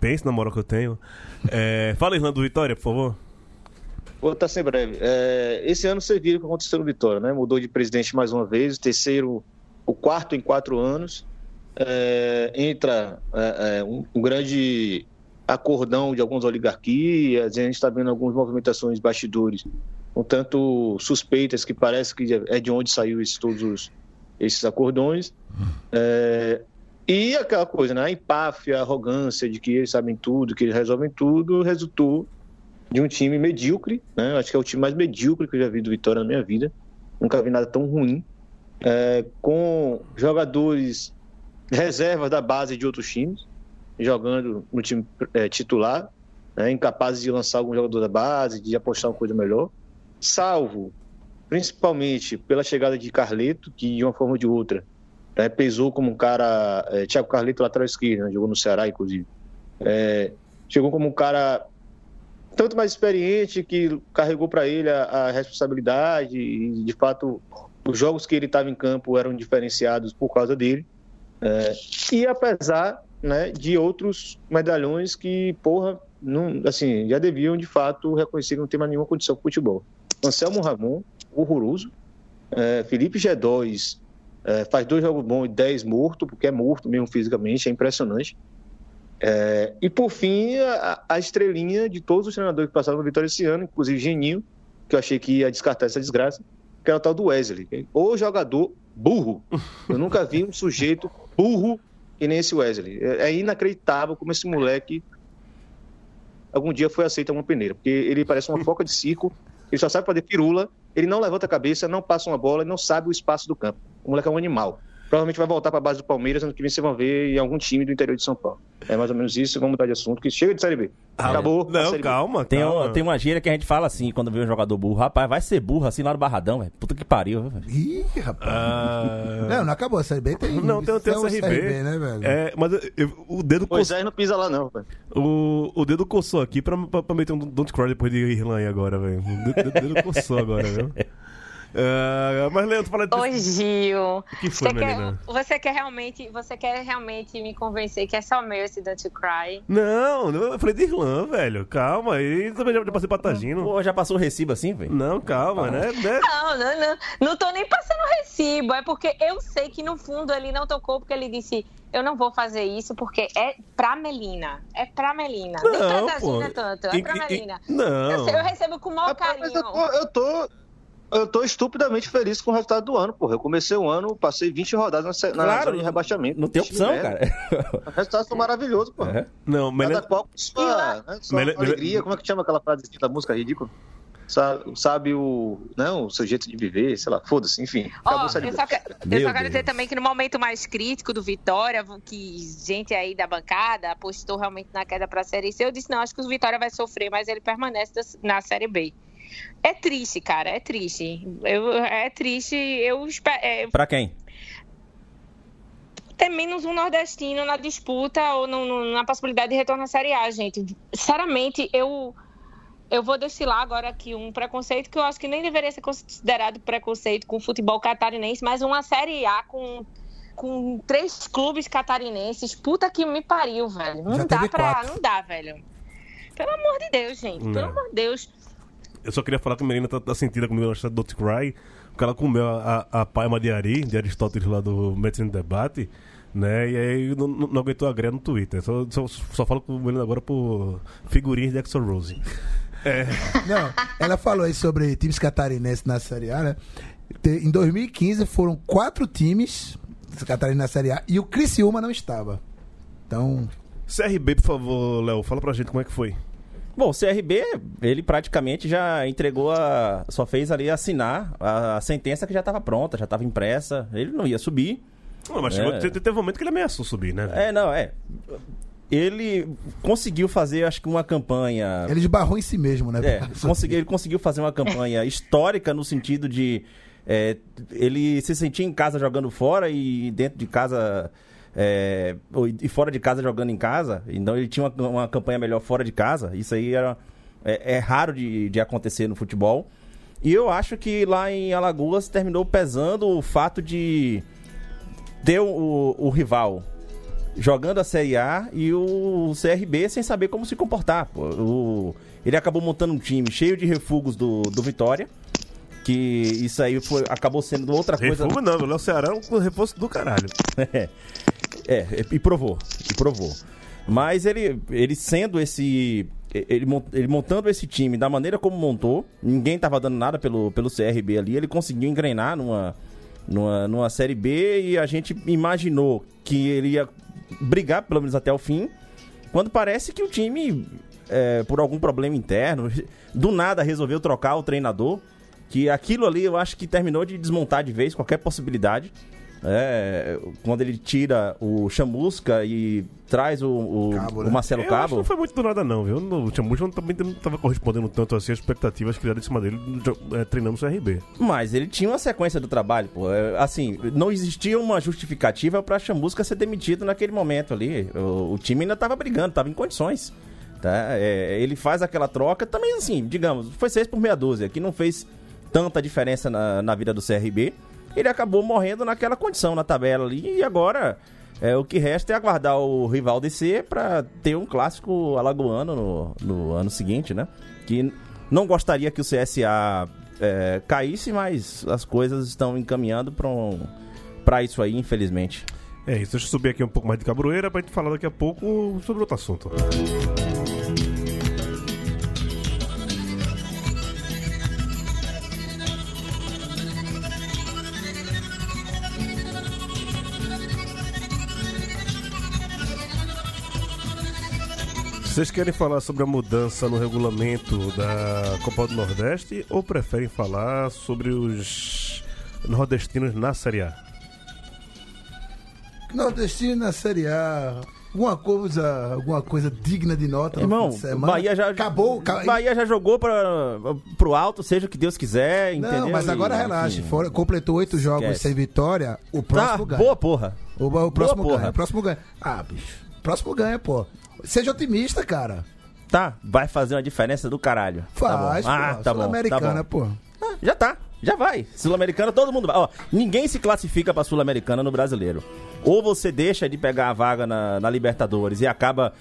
Pense na moral que eu tenho. É, fala, Irlanda do Vitória, por favor. Vou estar sem breve. É, esse ano você viu o que aconteceu no Vitória, né? Mudou de presidente mais uma vez, o terceiro, o quarto em quatro anos. É, entra é, é, um, um grande acordão de algumas oligarquias, a gente está vendo algumas movimentações bastidores, um tanto suspeitas que parece que é de onde saiu esses, todos os- esses acordões. É, e aquela coisa, né? A empáfia, a arrogância de que eles sabem tudo, que eles resolvem tudo, resultou de um time medíocre, né? Acho que é o time mais medíocre que eu já vi do Vitória na minha vida. Nunca vi nada tão ruim. É, com jogadores reservas da base de outros times, jogando no time é, titular, né? incapazes de lançar algum jogador da base, de apostar uma coisa melhor. Salvo, principalmente, pela chegada de Carleto, que de uma forma ou de outra né, pesou como um cara. É, Thiago Carleto, lateral esquerdo, né, jogou no Ceará, inclusive. É, chegou como um cara tanto mais experiente que carregou para ele a, a responsabilidade e de fato os jogos que ele estava em campo eram diferenciados por causa dele É, e apesar né, de outros medalhões que porra não, assim já deviam de fato reconhecer que não tem mais nenhuma condição com futebol. Anselmo Ramon horroroso. É, Felipe G2 é, faz dois jogos bons e dez morto porque é morto mesmo fisicamente é impressionante. É, e por fim, a, a estrelinha de todos os treinadores que passaram no Vitória esse ano, inclusive Geninho, que eu achei que ia descartar essa desgraça, que era o tal do Wesley. O jogador burro. Eu nunca vi um sujeito burro que nem esse Wesley. É, é inacreditável como esse moleque algum dia foi aceito uma peneira, porque ele parece uma foca de circo, ele só sabe fazer pirula, ele não levanta a cabeça, não passa uma bola, não sabe o espaço do campo. O moleque é um animal. Provavelmente vai voltar para a base do Palmeiras, ano que vem vocês vão ver em algum time do interior de São Paulo. É mais ou menos isso, vamos mudar de assunto, que chega de Série B. Acabou. a Não, calma, Tem, calma. uma- tem uma gíria que a gente fala assim, quando vê um jogador burro, rapaz, vai ser burro assim lá no Barradão, velho. Puta que pariu, velho. Ih, rapaz. Ah, Não, não acabou. A Série B tem. não, tem, tem o CRB. né, velho? É, mas eu- o dedo Pois coçou, é, não pisa lá não, velho. o, o dedo coçou aqui pra, pra, pra meter um Don't Cry depois de Irlanda aí agora, velho. O dedo, dedo coçou agora, viu? [LAUGHS] Ah, mas, Leandro, fala Ô, Gil, que foi, você, quer, você quer realmente, você quer realmente me convencer que é só meu esse Don't You Cry? Não, não, eu falei de Irlanda, velho. Calma, aí também já, já passei pra Tagino. Pô, já passou o recibo assim, velho? Não, calma, né? né? Não, não, não. Não tô nem passando recibo. É porque eu sei que no fundo ele não tocou porque ele disse: Eu não vou fazer isso porque é pra Melina. É pra Melina. Nem pra Não, pô. Tagina tanto. É E- pra e- e- Melina. Eu, Não. sei, eu recebo com o maior Rapaz, mas eu carinho. tô, eu tô. Eu tô estupidamente feliz com o resultado do ano, porra. Eu comecei o ano, passei 20 rodadas na, na Claro, zona de rebaixamento. Não tem opção, cara. [LAUGHS] Os resultados são maravilhosos, pô. É. Não, Cada melhor. qual com sua, né, sua Melhor- alegria. Como é que chama aquela frase da música ridícula? Sabe, sabe o, não, o seu jeito de viver, sei lá, foda-se, enfim. A Série eu só, que- eu só quero dizer também que no momento mais crítico do Vitória, que gente aí da bancada apostou realmente na queda pra Série C, eu disse, não, acho que o Vitória vai sofrer, mas ele permanece na Série B. É triste, cara, é triste. Eu, é triste, eu espero... É, Pra quem? ter menos um nordestino na disputa ou no- no- na possibilidade de retorno à Série A, gente. Sinceramente, eu eu vou destilar agora aqui um preconceito que eu acho que nem deveria ser considerado preconceito com o futebol catarinense, mas uma Série A com com três clubes catarinenses. Puta que me pariu, velho. Não Já dá pra. quatro. Não dá, velho. Pelo amor de Deus, gente. Não. Pelo amor de Deus. Eu só queria falar que a menina tá, tá sentida comigo na história do Don't Cry, porque ela comeu a, a, a palma de Ari, de Aristóteles lá do Medicina Debate, né? E aí não, não não aguentou a greia no Twitter. Só, só, só falo com o menino agora por figurinhas de Exo Rose. É, Não, ela falou aí sobre times catarinenses na Série A, né? Em 2015 foram quatro times catarinenses na Série A e o Criciúma não estava. Então, CRB, por favor, Léo, fala pra gente como é que foi. Bom, o CRB, ele praticamente já entregou a. Só fez ali assinar a, a sentença que já estava pronta, já estava impressa. Ele não ia subir. Não, mas É. chegou- te- teve um momento que ele ameaçou subir, né? velho? É, não, é. Ele conseguiu fazer, acho que uma campanha. ele esbarrou em si mesmo, né? É, [LAUGHS] conseguiu, ele conseguiu fazer uma campanha histórica no sentido de é, ele se sentia em casa jogando fora e dentro de casa é, e fora de casa jogando em casa. Então ele tinha uma, uma campanha melhor fora de casa. Isso aí era é, é raro de, de acontecer no futebol. E eu acho que lá em Alagoas terminou pesando o fato de ter o, o- rival jogando a Série A e o CRB sem saber como se comportar. O- ele acabou montando um time cheio de refugos do, do Vitória. Que isso aí foi, acabou sendo outra coisa. Refugo não, o Léo Ceará é um reforço do caralho. É, [LAUGHS] é, e provou, e provou. Mas ele, ele sendo esse. Ele, ele montando esse time da maneira como montou, ninguém tava dando nada pelo, pelo CRB ali, ele conseguiu engrenar numa, numa, numa Série B e a gente imaginou que ele ia brigar, pelo menos até o fim, quando parece que o time, é, por algum problema interno, do nada resolveu trocar o treinador. Que aquilo ali eu acho que terminou de desmontar de vez qualquer possibilidade. É, quando ele tira o Chamusca e traz o, o, Cabo, o né? Marcelo Eu Cabo. não foi muito do nada, não, viu? O Chamusca também não estava correspondendo tanto assim às expectativas criadas em cima dele é, treinando o CRB. Mas ele tinha uma sequência do trabalho, pô. É, Assim, não existia uma justificativa pra Chamusca ser demitido naquele momento ali. O, o time ainda tava brigando, tava em condições. Tá? É, ele faz aquela troca, também assim, digamos, foi seis por meia dúzia, que não fez tanta diferença na, na vida do CRB. Ele acabou morrendo naquela condição na tabela ali e agora é, o que resta é aguardar o rival descer pra ter um clássico alagoano no, no ano seguinte, né? Que não gostaria que o CSA é, caísse, mas as coisas estão encaminhando pra um, isso aí, infelizmente. É isso, deixa eu subir aqui um pouco mais de cabroeira pra gente falar daqui a pouco sobre outro assunto. Vocês querem falar sobre a mudança no regulamento da Copa do Nordeste ou preferem falar sobre os nordestinos na Série A? Nordestino na Série A. Alguma coisa, alguma coisa digna de nota no Irmão, fim de semana. Bahia já Acabou. ca- Bahia já jogou pra, pro alto, seja o que Deus quiser, Não, entendeu? mas agora E, relaxa. enfim. Fora- completou oito jogos Esquece. sem vitória. O Tá, próximo ganha. boa porra. O, o próximo porra. ganha. O próximo ganha. Ah, bicho. Próximo ganha, pô. Seja otimista, cara. Tá, vai fazer uma diferença do caralho. Faz, tá bom. Ah, pô. tá bom, tá Sul-Americana, bom. pô. Ah, já tá, já vai. Sul-Americana, todo mundo vai. Ó, ninguém se classifica pra Sul-Americana no brasileiro. Ou você deixa de pegar a vaga na, na Libertadores e acaba.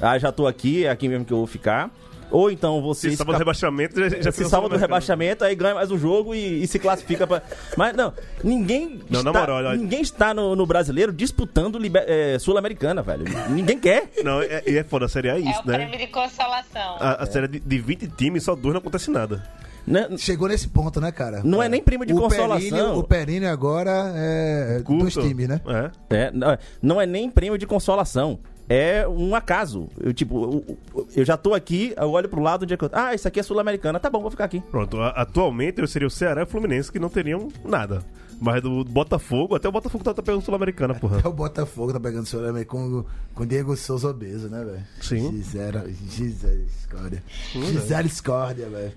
Ah, já tô aqui, é aqui mesmo que eu vou ficar. Ou então você. Se salva do rebaixamento, já, já se salva do rebaixamento, aí ganha mais um jogo e, e se classifica pra. Mas não, ninguém. Não, na está, moral, olha- ninguém está no, no brasileiro disputando liber- eh, Sul-Americana, velho. Ninguém quer. Não, é, e é foda, a Série é É isso, o né? prêmio de consolação. A, a série de, de 20 times, só dois não acontece nada. Né? Chegou nesse ponto, né, cara? Não é nem prêmio de o consolação. Perini, o Perini agora é Curto. dos times, né? É. É, não- não é nem prêmio de consolação. É um acaso. Eu, tipo, eu, eu- eu já tô aqui, eu olho pro lado onde é que eu. Ah, isso aqui é Sul-Americana. Tá bom, vou ficar aqui. Pronto, atualmente seria o Ceará e o Fluminense que não teriam nada. Mas do Botafogo, até o Botafogo tá, tá pegando Sul-Americana, porra. É o Botafogo tá pegando o com com Diego Souza obeso, né, velho? Sim. Gisele, Gisele Escórdia. Gisele velho.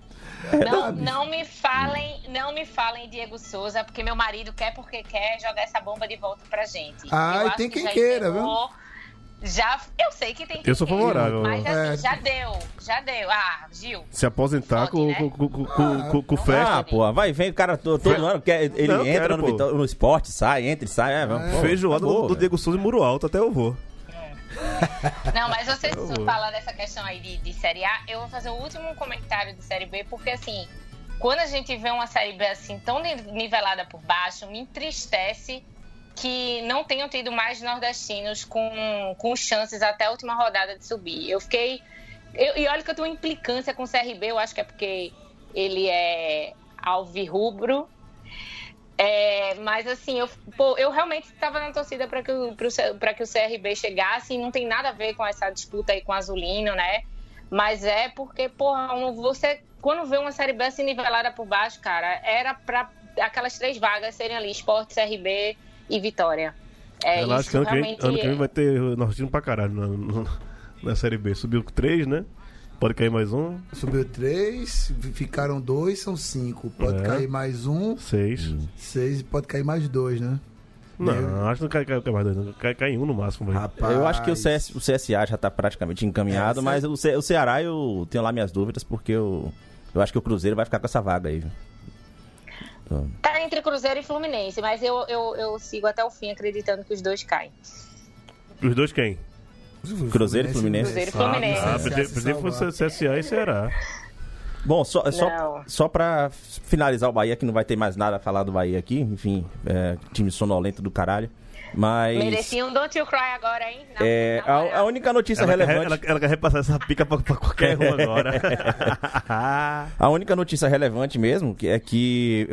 Não, não me falem, não me falem Diego Souza, porque meu marido quer porque quer jogar essa bomba de volta pra gente. Ah, Eu e tem que quem queira, encerrou- Já, eu sei que tem que Eu sou ter, favorável. Mas assim, É. já deu, já deu. Ah, Gil. Se aposentar Pode, com, né? com, com, com, com, com, com festa. Ah, pô, vai, vem o cara to- todo ano, quer, ele Não, entra quero, no, no esporte, sai, entra e sai. É, pô, Feijoada do, do. Diego Souza e Muro Alto, até eu vou. [LAUGHS] Não, mas você falar dessa questão aí de, de Série A, eu vou fazer o último comentário de Série B, porque assim, quando a gente vê uma Série B assim tão ni- nivelada por baixo, me entristece que não tenham tido mais nordestinos com, com chances até a última rodada de subir. Eu fiquei. eu- e olha que eu tenho implicância com o CRB, eu acho que é porque ele é alvirrubro. É, mas assim, eu, pô, eu realmente estava na torcida para que, o- que o CRB chegasse e não tem nada a ver com essa disputa aí com o Azulino, né? Mas é porque, porra, você, quando vê uma Série B assim nivelada por baixo, cara, era para aquelas três vagas serem ali, Esporte, CRB e Vitória. É, eu acho isso que ano que, vem, ano que vem vai ter nordestino pra caralho na, na, na Série B. Subiu três, né? Pode cair mais um, Subiu três, ficaram dois, são cinco. Pode É. cair mais um, seis. seis e pode cair mais dois, né? Não, acho que não cai, cai, cai mais dois. não. Cai, cai em um no máximo. Rapaz. Eu acho que o, CS, o CSA já tá praticamente encaminhado, É, mas o, Ce- o Ceará eu tenho lá minhas dúvidas, porque eu, eu acho que o Cruzeiro vai ficar com essa vaga aí. viu? Então, Tá entre Cruzeiro e Fluminense, mas eu, eu, eu sigo até o fim acreditando que os dois caem. Os dois quem? Cruzeiro e Fluminense. Cruzeiro e Fluminense. Ah, se podia salvar. fosse CSA e Ceará. Bom, só, só, Não. só pra finalizar o Bahia, que não vai ter mais nada a falar do Bahia aqui, enfim, é, time sonolento do caralho. Mas. Mereciam um Don't You Cry agora, hein? Na- É, na a, a única notícia Ela quer, relevante. ela, ela quer repassar essa pica pra, pra qualquer [LAUGHS] um agora. A única notícia relevante mesmo que é que,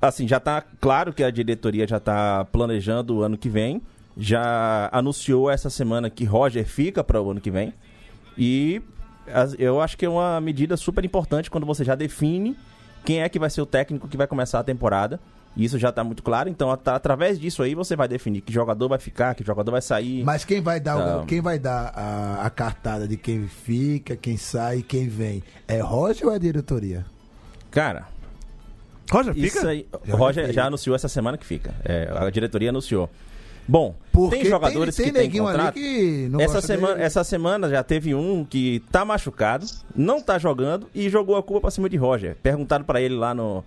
assim, já tá claro que a diretoria já tá planejando o ano que vem. Já anunciou essa semana que Roger fica para o ano que vem. E eu acho que é uma medida super importante quando você já define quem é que vai ser o técnico que vai começar a temporada. E isso já tá muito claro. Então, at- através disso aí, você vai definir que jogador vai ficar, que jogador vai sair. Mas quem vai dar, Não. quem vai dar a, a cartada de quem fica, quem sai e quem vem? É Roger ou é a diretoria? Cara, Roger, fica? Isso aí, Já Roger já anunciou essa semana que fica. É, a diretoria anunciou. Bom, Porque tem jogadores tem, que tem têm neguinho ali contrato. que não Essa semana, dele. essa semana já teve um que tá machucado, não tá jogando e jogou a culpa pra cima de Roger. Perguntaram pra ele lá no,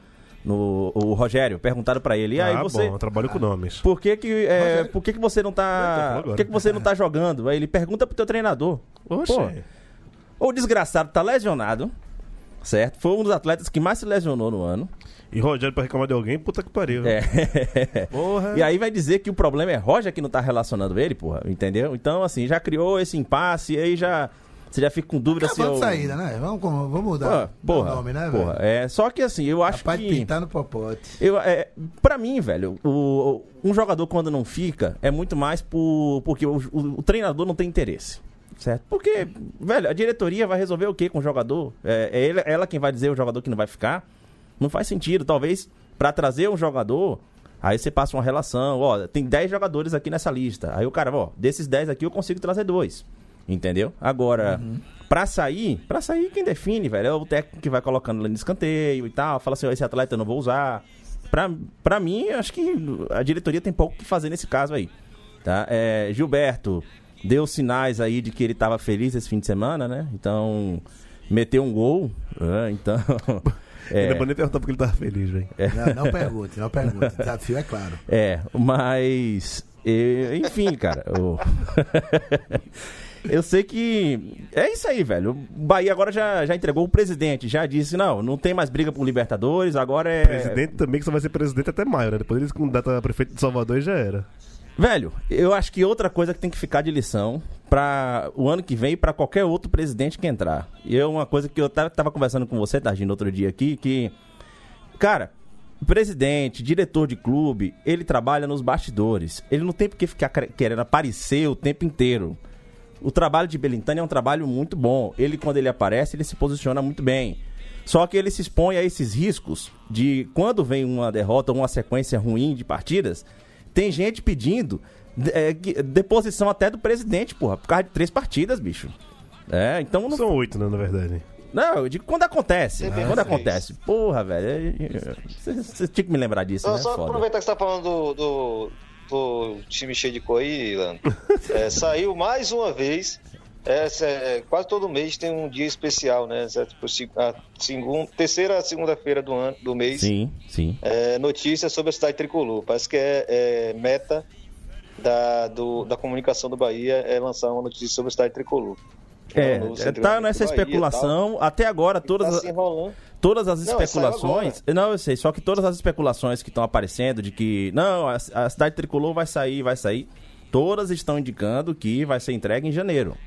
no o Rogério, perguntaram pra ele, e aí ah, você bom, eu trabalho com nomes. por que que, é, Rogério- por que que você não tá, por que que você não tá jogando? Aí ele pergunta pro teu treinador. Oxe. Pô, o desgraçado tá lesionado, certo? Foi um dos atletas que mais se lesionou no ano. E Rogério pra reclamar de alguém, puta que pariu. É. [LAUGHS] E aí vai dizer que o problema é Roger que não tá relacionando ele, porra, entendeu? Então, assim, já criou esse impasse e aí já. Você já fica com dúvida se Acabando eu... saída, né? Vamos, vamos mudar o nome, né, porra. velho? É, só que assim, eu acho Rapaz que. pintar no popote. Eu, é, pra mim, velho, o, um jogador quando não fica é muito mais por, porque o, o- o treinador não tem interesse. Certo? Porque, velho, a diretoria vai resolver o que com o jogador? É, é ele- ela quem vai dizer o jogador que não vai ficar? Não faz sentido. Talvez pra trazer um jogador, aí você passa uma relação. Ó, tem 10 jogadores aqui nessa lista. Aí o cara, ó, desses 10 aqui eu consigo trazer dois. Entendeu? Agora, pra sair, pra sair quem define, velho, é o técnico que vai colocando lá no escanteio e tal. Fala assim, esse atleta eu não vou usar. Pra, pra mim, acho que a diretoria tem pouco o que fazer nesse caso aí. Tá? É, Gilberto deu sinais aí de que ele tava feliz esse fim de semana, né? Então, meteu um gol. né? Então. [LAUGHS] É, vou nem perguntar porque ele tava feliz, velho. Não, não pergunte, não pergunte. O [LAUGHS] desafio é claro. É, mas. enfim, cara. Eu, [LAUGHS] eu sei que. É isso aí, velho. O Bahia agora já, já entregou o presidente, já disse: não, não tem mais briga por Libertadores, agora é. Presidente também, que só vai ser presidente até maio, né? Depois eles com data prefeito de Salvador já era. Velho, eu acho que outra coisa que tem que ficar de lição para o ano que vem e pra qualquer outro presidente que entrar. E é uma coisa que eu tava, conversando com você, Targino, outro dia aqui, que. Cara, presidente, diretor de clube, ele trabalha nos bastidores. Ele não tem por que ficar quer- querendo aparecer o tempo inteiro. O trabalho de Belintani é um trabalho muito bom. Ele, quando ele aparece, ele se posiciona muito bem. Só que ele se expõe a esses riscos de quando vem uma derrota ou uma sequência ruim de partidas, tem gente pedindo é, deposição até do presidente, porra, por causa de três partidas, bicho. É, então não. São oito, né, na verdade. Não, eu digo quando acontece. Teve quando seis. acontece. Porra, velho. é- é- Você você tinha que me lembrar disso, Só, né? só Foda. aproveitar que você tá falando do, do, tô time cheio de cor aí, Leandro. É, saiu mais uma vez. Essa é, quase todo mês tem um dia especial, né? Tipo, a segunda, terceira segunda-feira do ano, do mês. Sim, sim. É, notícia sobre a cidade tricolor. Parece que é, é meta da, do- da comunicação do Bahia é lançar uma notícia sobre a cidade tricolor. É, No tá nessa Bahia especulação. Até agora, tal. todas, Tá as- se enrolando. Todas as Não, especulações. Não, eu sei, só que todas as especulações que estão aparecendo de que, não, a, a cidade tricolor vai sair, vai sair. Todas estão indicando que vai ser entregue em janeiro.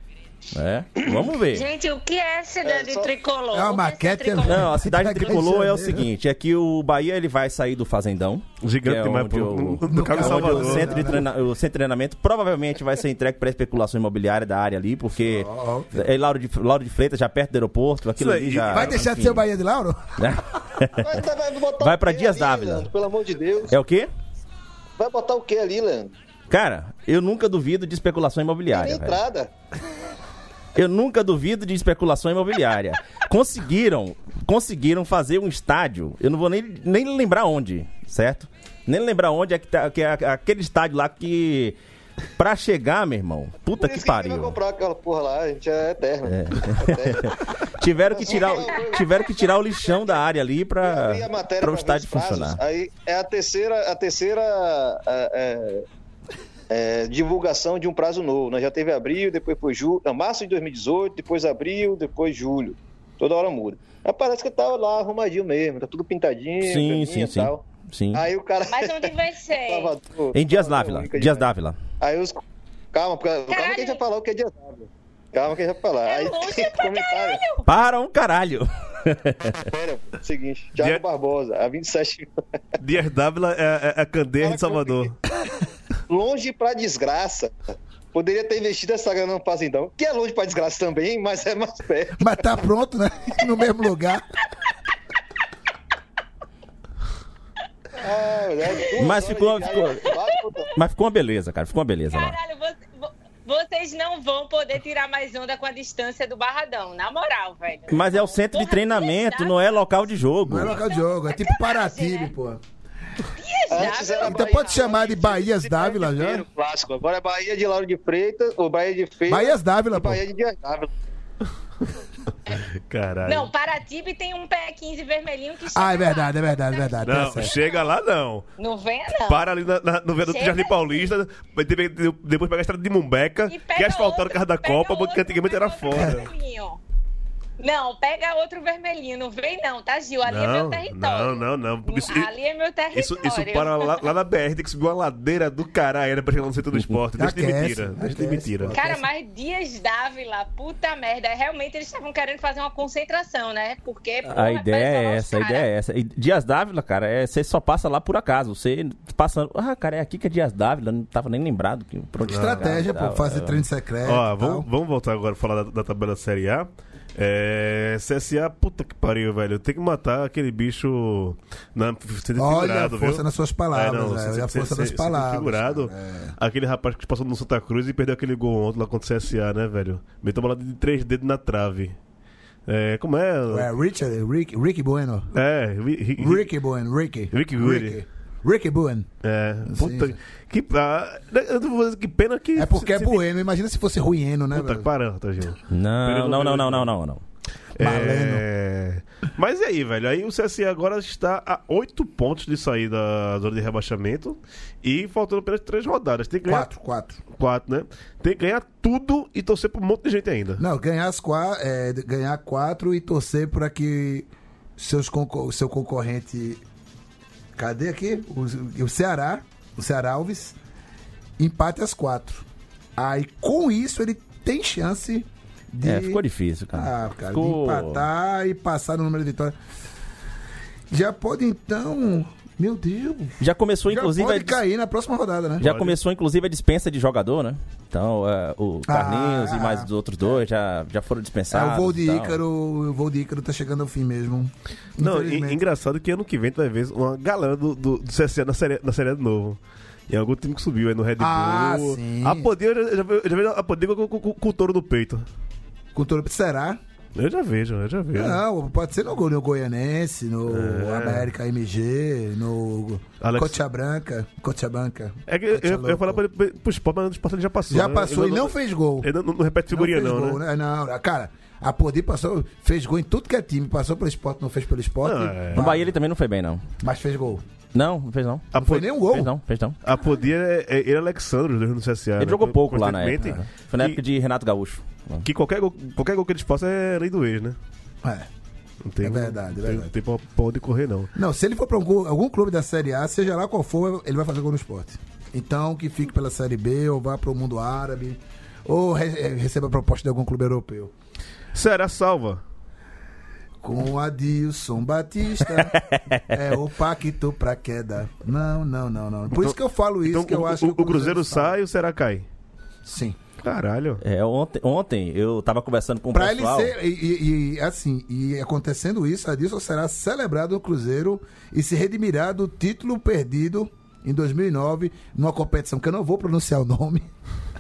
Né? Vamos ver. Gente, o que é cidade É, só- tricolor? É uma O que maquete, tricolor? Não, a cidade tricolor é o janeiro. seguinte: é que o Bahia ele vai sair do Fazendão. Gigante que é demais, pô. o- de caso onde o Salvador. centro, de treina- o centro de treinamento provavelmente vai ser entregue para especulação imobiliária da área ali, porque Ó, é Lauro de, Lauro de Freitas, já perto do aeroporto, aquilo Isso ali aí. já. Vai deixar de enfim. ser o Bahia de Lauro? Vai, vai o pra quê Dias Dávila. Leandro? Pelo amor de Deus. É o quê? Vai botar o que ali, Leandro? Cara, eu nunca duvido de especulação Tem imobiliária. velho. entrada. Eu nunca duvido de especulação imobiliária. Conseguiram, conseguiram fazer um estádio. Eu não vou nem, nem lembrar onde, certo? Nem lembrar onde é que, tá, que é aquele estádio lá que pra chegar, meu irmão. Puta que que a gente vai pariu. comprar aquela porra lá, a gente é eterno. É. eterno. [LAUGHS] Tiveram que tirar, o- tiveram que tirar o lixão da área ali pra, o estádio funcionar. Aí é a terceira, a terceira é, é, é, divulgação de um prazo novo. Nós já teve abril, depois foi julho, não, março de 2018, depois abril, depois julho. Toda hora muda. Mas parece que tá lá arrumadinho mesmo, tá tudo pintadinho, Sim, sim, e sim. tal. Sim. Aí o cara. Mas onde vai [LAUGHS] ser? Salvador, Em Dias Dávila. Dias. Dávila. Aí os. Calma, porque- calma que a gente vai falar o que é Dias Dávila. Calma que a gente vai falar. Aí longe tem pra comentário. Para um caralho. [LAUGHS] Pera, seguinte, Thiago Dia- Barbosa, a 27 Dias Dávila é, é a Candeia de Salvador. Longe pra desgraça. Poderia ter investido essa grana no Fazendão, que é longe pra desgraça também, mas é mais perto. Mas tá pronto, né? [LAUGHS] No mesmo lugar. Ah, é, Mas ficou- de ficou- Mas ficou uma beleza, cara. Ficou uma beleza lá. Caralho, vo- vo- vocês não vão poder tirar mais onda com a distância do Barradão, na moral, velho. Mas é o centro de Porra, treinamento, Dias não é local de jogo. Não é local de jogo, é tipo Paratibe, pô. Antes era Dávila, Então Bahia- pode chamar de Bahias Dávila já? Primeiro clássico. Agora é Bahia de Lauro de Freitas, ou Bahia de Feira. Bahias Dávila, pô. Bahia de Dias Dávila. Caralho. Não, Paratibe tem um pé 15 vermelhinho que Ah, é chega verdade, é lá. verdade, é verdade. tá Não, chega lá não. Não venha, não. Para ali na- na- no viaduto do Chega Jardim. Paulista, depois pegar a estrada de Mumbeca, pega que é asfaltaram o carro da pega Copa, porque antigamente era pega foda. vermelhinho. Não, pega outro vermelhinho, não vem não, tá, Gil? Ali é Não, meu território. não, não, não. Isso, Ali é meu território. isso, isso para lá, lá na BR, tem que subir uma ladeira do caralho né, pra chegar no centro do esporte. Deixa de Aquece, mentira. Deixa de mentira. Cara, mas Dias Dávila, puta merda. Realmente eles estavam querendo fazer uma concentração, né? Porque. porra, A ideia é essa, a ideia é essa. E Dias Dávila, cara, é, você só passa lá por acaso. Você passando. Ah, cara, é aqui que é Dias Dávila. Não tava nem lembrado. Que, Estratégia, pô, fazer é. treino secreto. Ó, vamos, vamos voltar agora a falar da, da tabela Série A. É, CSA, puta que pariu, velho. Tem que matar aquele bicho na Olha a força viu? nas suas palavras, É, não, velho, olha a força nas palavras, Figurado, é. aquele rapaz que passou no Santa Cruz e perdeu aquele gol ontem lá contra o CSA, né, velho? Meteu uma bola de três dedos na trave. É, como é? É, Richard, Rick, Ricky Bueno. É, Ri- Ri- Ricky Bueno, Ricky. Ricky Woody. Ricky, Ricky Bueno. É, puta, sim. que, ah, eu não vou dizer que pena que... É porque é se- Bueno, imagina se fosse Rueno, né, Puta, velho? para, tá, Gil. Não, não, não, não, não, não, não. É... Mas e aí, velho? Aí o CSE agora está a oito pontos de sair da zona de rebaixamento e faltando apenas três rodadas. Tem que ganhar Quatro, quatro. quatro, né? Tem que ganhar tudo e torcer pra um monte de gente ainda. Não, ganhar, as qua- é, ganhar quatro e torcer para que seus concor- seu concorrente. Cadê aqui? O, o Ceará, o Ceará Alves, empate as quatro. Aí com isso ele tem chance de. É, ficou difícil, cara. Ah, cara, Ficou- de empatar e passar no número de vitórias. Já pode então. Meu Deus. Já começou, Já inclusive, pode a cair na próxima rodada, né? já Pode. começou, inclusive, a dispensa de jogador, né? Então, é, o Carlinhos Ah. e mais os outros dois já, já foram É, dispensados. o voo de e. Ícaro, o voo de Ícaro tá chegando ao fim mesmo. Não, e- engraçado que ano que vem tu vai ver uma galera do, do, do CSE na série, na série de novo. Em algum time que subiu aí no Red Bull. Ah, sim. A poder, eu já, eu já vejo a poder com, com, com, com o touro no peito. Com todo será? Eu já vejo, eu já vejo. Não, pode ser no, no Goianense, no É. América MG, no Alex- Cotia Branca. Cotia Branca. É que eu, eu, eu falar pra ele pro esporte, mas o esporte ele já passou. Já né? passou Ele e não fez gol. Ele não, não repete figurinha, fez não, gol, né? Não, cara, a Podi passou, fez gol em tudo que é time. Passou pelo esporte, não fez pelo esporte. Não, é. No Bahia ele também não foi bem, não. Mas fez gol. Não, não fez não. A Não foi Pod- nenhum gol. Fez não, fez não. A Podia é, é ele e Alexandre, dois no CSA. Ele né? jogou pouco lá na época. Foi na época de Renato Gaúcho. Que qualquer gol, qualquer gol que eles possam é lei do ex, né? É. Não tem, É verdade, é não tem- verdade. Não tem pra, pra onde correr, não. Não, se ele for pra algum, algum clube da Série A, seja lá qual for, ele vai fazer gol no esporte. Então, que fique pela Série B, ou vá pro mundo árabe, ou re- eh, receba proposta de algum clube europeu. Ceará salva. Com Adilson Batista, [LAUGHS] é o pacto pra queda. Não, não, não, não. Por Então- isso que eu falo isso, Então que eu o, acho o, que o Cruzeiro sai e o Ceará cai. Sim. Caralho. É, ontem, ontem eu tava conversando com o Pra ele pessoal. ser, e, e- assim, e acontecendo isso, Adilson será celebrado no Cruzeiro e se redimirá do título perdido em 2009, numa competição que eu não vou pronunciar o nome,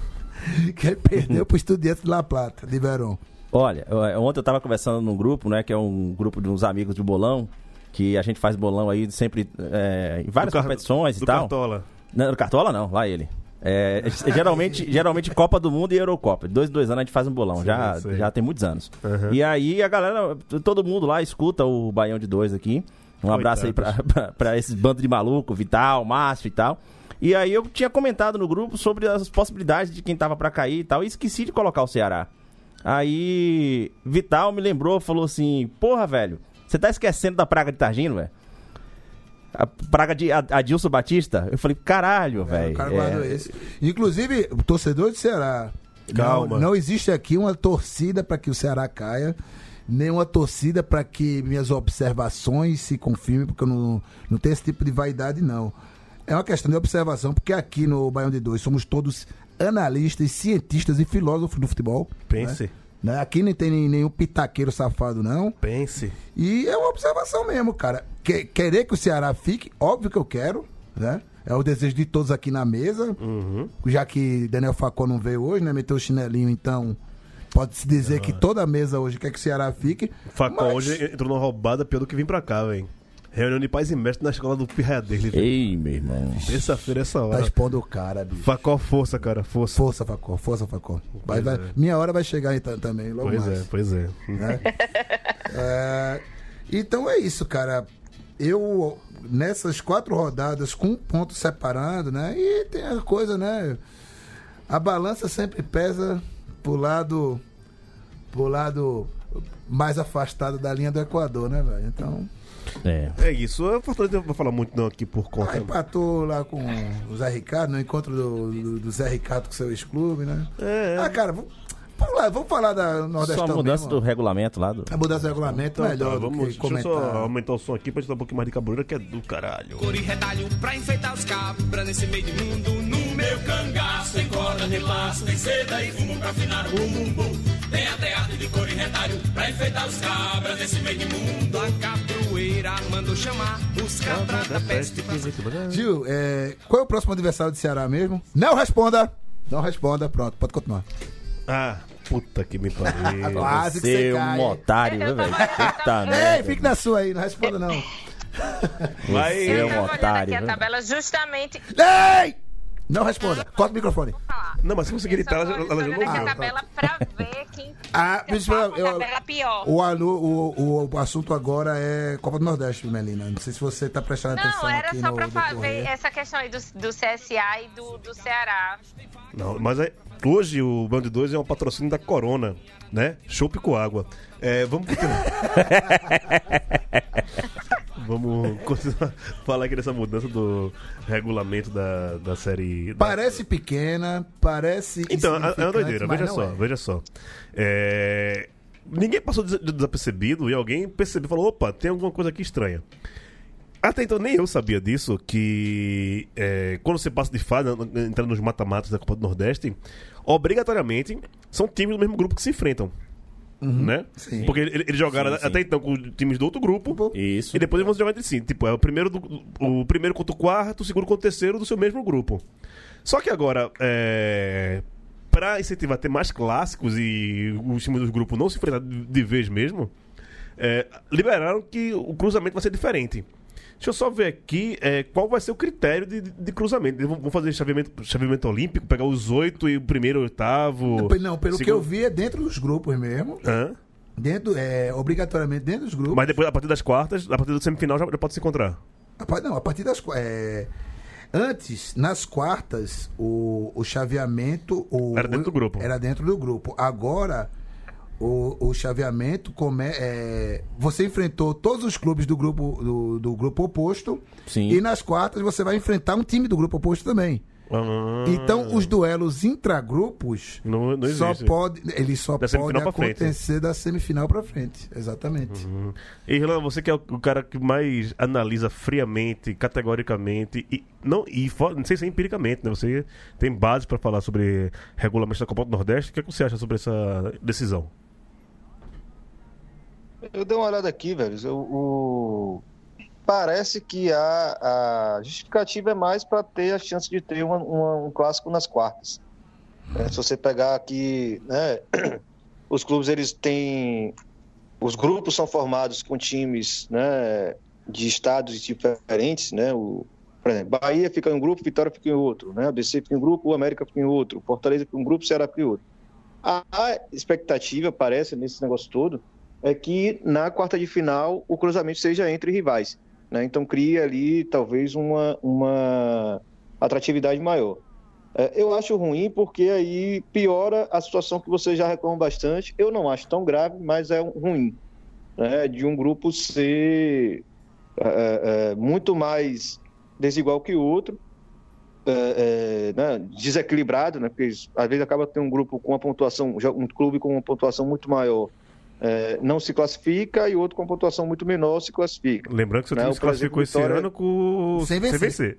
[LAUGHS] que ele perdeu pro Estudiantes de La Plata, de Verón. Olha, eu- ontem eu tava conversando num grupo, né? Que é um grupo de uns amigos de bolão. Que a gente faz bolão aí sempre é, em várias Do competições e do tal. Cartola. Não, Cartola não, lá ele. [LAUGHS] É, geralmente, geralmente Copa do Mundo e Eurocopa. De dois em dois anos a gente faz um bolão. Sim, já, sei. já tem muitos anos. Uhum. E aí a galera, todo mundo lá escuta o Baião de Dois aqui. Um abraço aí pra, [LAUGHS] pra, pra esses bandos de maluco, Vital, Márcio e tal. E aí eu tinha comentado no grupo sobre as possibilidades de quem tava pra cair e tal. E esqueci de colocar o Ceará. Aí Vital me lembrou, falou assim: Porra, velho, você tá esquecendo da praga de Targino, velho? A praga de Ad- Adilson Batista? Eu falei, caralho, É, velho. o cara é, guardou esse. Inclusive, o torcedor do Ceará. Calma. Não, não existe aqui uma torcida para que o Ceará caia, nem uma torcida para que minhas observações se confirmem, porque eu não, não tenho esse tipo de vaidade, não. É uma questão de observação, porque aqui no Baião de Dois somos todos analistas, cientistas e filósofos do futebol. Pense. né? Aqui não tem nenhum pitaqueiro safado, não. Pense. E é uma observação mesmo, cara. Que- querer que o Ceará fique, óbvio que eu quero, né? É o desejo de todos aqui na mesa. Já que Daniel Facó não veio hoje, né? Meteu o chinelinho, então. Pode-se dizer que toda a mesa hoje quer que o Ceará fique. Facó mas- hoje entrou numa roubada pior do que vir pra cá, velho. Reunião de pais e mestres na escola do pirraia dele. velho. Ei, meu irmão. Terça-feira, essa Tá hora. expondo o cara, bicho. Facó, força, cara, força. Força, Facó, força, Facó. Vai, vai- Minha hora vai chegar então, também, logo Pois mais. é, pois é. né? [LAUGHS] É, então é isso, cara. Eu, nessas quatro rodadas, com um ponto separando, né? E tem a coisa, né? A balança sempre pesa pro lado, pro lado mais afastado da linha do Equador, né, velho? Então, É. É isso. Eu Fortaleza não vou falar muito não aqui por conta. aí empatou lá com o Zé Ricardo, no encontro do, do, do Zé Ricardo com seu ex-clube, né? É, é. Ah, cara, vamos, lá, vamos falar da Só Nordestão a mudança mesmo, do regulamento lá do. A mudança do regulamento é Então, melhor tá, do vamos, que deixa eu comentar. só aumentar o som aqui pra gente dar um pouquinho mais de cabreira, que é do caralho. Cor e retalho pra enfeitar os cabras nesse meio de mundo. No meu cangaço tem corda de laço, tem seda e fumo pra afinar o bumbum. Tem até arte de cor e retalho pra enfeitar os cabras nesse meio de mundo. A cabroeira mandou chamar os cabras da peste Gil, é, qual é o próximo adversário do Ceará mesmo? Não responda! Não responda, pronto, pode continuar. Ah, puta que me pariu. [LAUGHS] Quase que Você você é um cai. otário, né, velho? Puta Ei, merda. fique na sua aí, não responda não. Vai. Você é um otário. aqui a né? tabela justamente. Ei! Não responda, corta o microfone. Não, mas se você gritar, ela, já olhando aqui a ouviu. tabela pra ver quem [LAUGHS] Ah, tabela pior. O, o, o, o assunto agora é Copa do Nordeste, Melina. Não sei se você tá prestando atenção Não, era aqui só no pra fa- decorrer. ver essa questão aí do, do CSA e do, do Ceará. Não, mas é, hoje o Band 2 é um patrocínio da Corona, né? Chopp com água. É, vamos continuar. [LAUGHS] vamos continuar falar aqui dessa mudança do regulamento da, da série. da- Parece pequena, parece. Então, é uma insignificante, doideira, veja só, é. veja só. É, Ninguém passou des- desapercebido e alguém percebeu, falou, opa, tem alguma coisa aqui estranha. Até então nem eu sabia disso, que é, quando você passa de fase, entrando nos mata-matas da Copa do Nordeste, obrigatoriamente são times do mesmo grupo que se enfrentam. Né? Uhum. Sim. Porque ele- eles jogaram Sim, sim. até então com times do outro grupo. Isso. E depois eles vão se jogar entre si. Tipo, é o primeiro, do- o primeiro contra o quarto, o segundo contra o terceiro do seu mesmo grupo. Só que agora, é, pra incentivar ter mais clássicos e os times do grupo não se enfrentar de de vez mesmo, é, liberaram que o cruzamento vai ser diferente. Deixa eu só ver aqui é, qual vai ser o critério de, de- cruzamento. Vão fazer chaveamento, chaveamento olímpico, pegar os oito e o primeiro oitavo. Não, pelo que eu vi é dentro dos grupos mesmo. Hã? Dentro, é, obrigatoriamente dentro dos grupos. Mas depois, a partir das quartas, a partir do semifinal, já, já pode se encontrar. A Não, a partir das. é, Antes, nas quartas, o, o chaveamento. O, Era dentro do grupo. Era dentro do grupo. Agora, o, o chaveamento. Come, é, você enfrentou todos os clubes do grupo, do, do grupo oposto. Sim. E nas quartas você vai enfrentar um time do grupo oposto também. Ah, Então, os duelos intragrupos Não, não só pode, eles só Da podem acontecer da semifinal para frente. Exatamente. E Irlan, você que é o, cara que mais analisa friamente, categoricamente, e não, e fo- não sei se é empiricamente, né? Você tem base pra falar sobre regulamento da Copa do Nordeste. O que, é que você acha sobre essa decisão? Eu dei uma olhada aqui, velho. eu- o- Parece que a, a justificativa é mais para ter a chance de ter uma- uma- um clássico nas quartas. É, se você pegar aqui, né, [CLEARS THROAT] os clubes eles têm, os grupos são formados com times, né, de estados diferentes, né? O, por exemplo, Bahia fica em um grupo, Vitória fica em outro, né? ABC fica em um grupo, o América fica em outro, Fortaleza fica em um grupo, Ceará fica em outro. A expectativa, parece, nesse negócio todo, é que na quarta de final o cruzamento seja entre rivais. Né? Então cria ali talvez uma, uma atratividade maior. É, eu acho ruim porque aí piora a situação que você já reclama bastante. Eu não acho tão grave, mas é ruim. Né? De um grupo ser é, é, muito mais desigual que o outro, é, é, né? desequilibrado, né? porque às vezes acaba tendo um grupo com uma pontuação, um clube com uma pontuação muito maior é, não se classifica e outro com pontuação muito menor se classifica. Lembrando que seu Né, time o se classificou esse exemplo, Vitória- ano com... Sem vencer.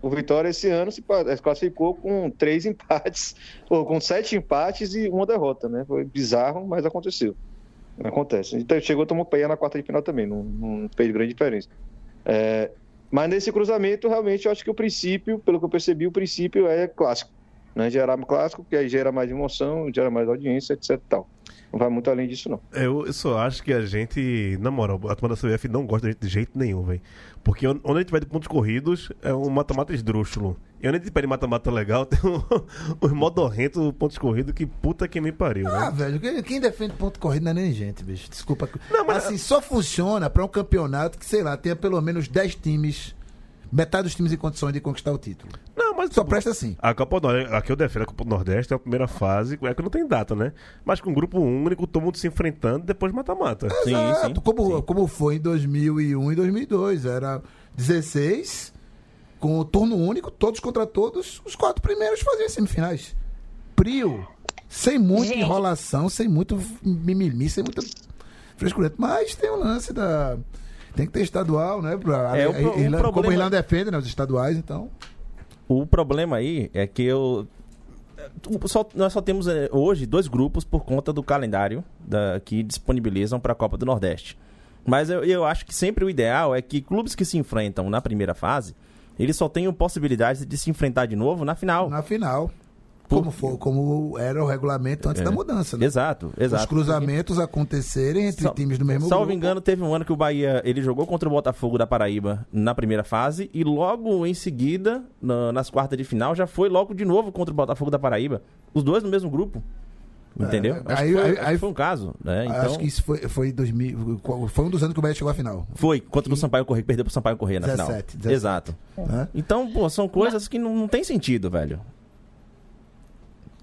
O Vitória esse ano se classificou com três empates, [LAUGHS] ou com sete empates e uma derrota, né? Foi bizarro, mas aconteceu. Acontece. Então chegou, tomou pé na quarta de final também, não, não fez grande diferença. É, mas nesse cruzamento, realmente, eu acho que o princípio, pelo que eu percebi, o princípio é clássico. Né? Gerar um clássico, que aí gera mais emoção, gera mais audiência, etc. e Tal. Não vai muito além disso, não. Eu, eu só acho que a gente, na moral, a turma da CBF não gosta da gente de jeito nenhum, velho. Porque on- onde a gente vai de pontos corridos é um mata-mata esdrúxulo. E onde a gente pede mata-mata legal, [LAUGHS] tem um, um modorrento pontos corridos que puta que me pariu, Ah, né? velho, quem, quem defende ponto corrido não é nem gente, bicho. Desculpa. Não, mas- Assim, só funciona pra um campeonato que, sei lá, tenha pelo menos 10 times, metade dos times em condições de conquistar o título. Não, mas Só presta assim. A Copa do Nordeste, aqui eu defendo a Copa do Nordeste, é a primeira fase, é que não tem data, né? Mas com um grupo único, todo mundo se enfrentando, depois mata-mata. Sim, Exato, sim, como, sim. como foi em 2001 e 2002. Era 16, com o turno único, todos contra todos. Os quatro primeiros faziam semifinais. Prio, sem muita Gente. enrolação, sem muito mimimi, sem muita frescureta. Mas tem o lance da... Tem que ter estadual, né? Pra, É, o a- o Irlanda- Como problema- a Irlanda defende, né? Os estaduais, então... O problema aí é que eu. só- nós só temos eh, hoje dois grupos por conta do calendário da- que disponibilizam para a Copa do Nordeste. Mas eu, eu acho que sempre o ideal é que clubes que se enfrentam na primeira fase, eles só tenham possibilidade de se enfrentar de novo na final. Na final. Como, foi, como era o regulamento antes É. da mudança, né? Exato, exato. Os cruzamentos acontecerem entre Sal- times do mesmo Salvo grupo. engano, teve um ano que o Bahia ele jogou contra o Botafogo da Paraíba na primeira fase e logo em seguida, na- nas quartas de final, já foi logo de novo contra o Botafogo da Paraíba. Os dois no mesmo grupo. Entendeu? É, aí- foi, aí- que foi um caso, né? Então, Acho que isso foi, foi, 2000, qual- foi um dos anos que o Bahia chegou à final. foi contra o Sampaio Correia, perdeu pro Sampaio Correia na 17, final. 17. Exato. Né? Então, pô, são coisas que não, não tem sentido, velho.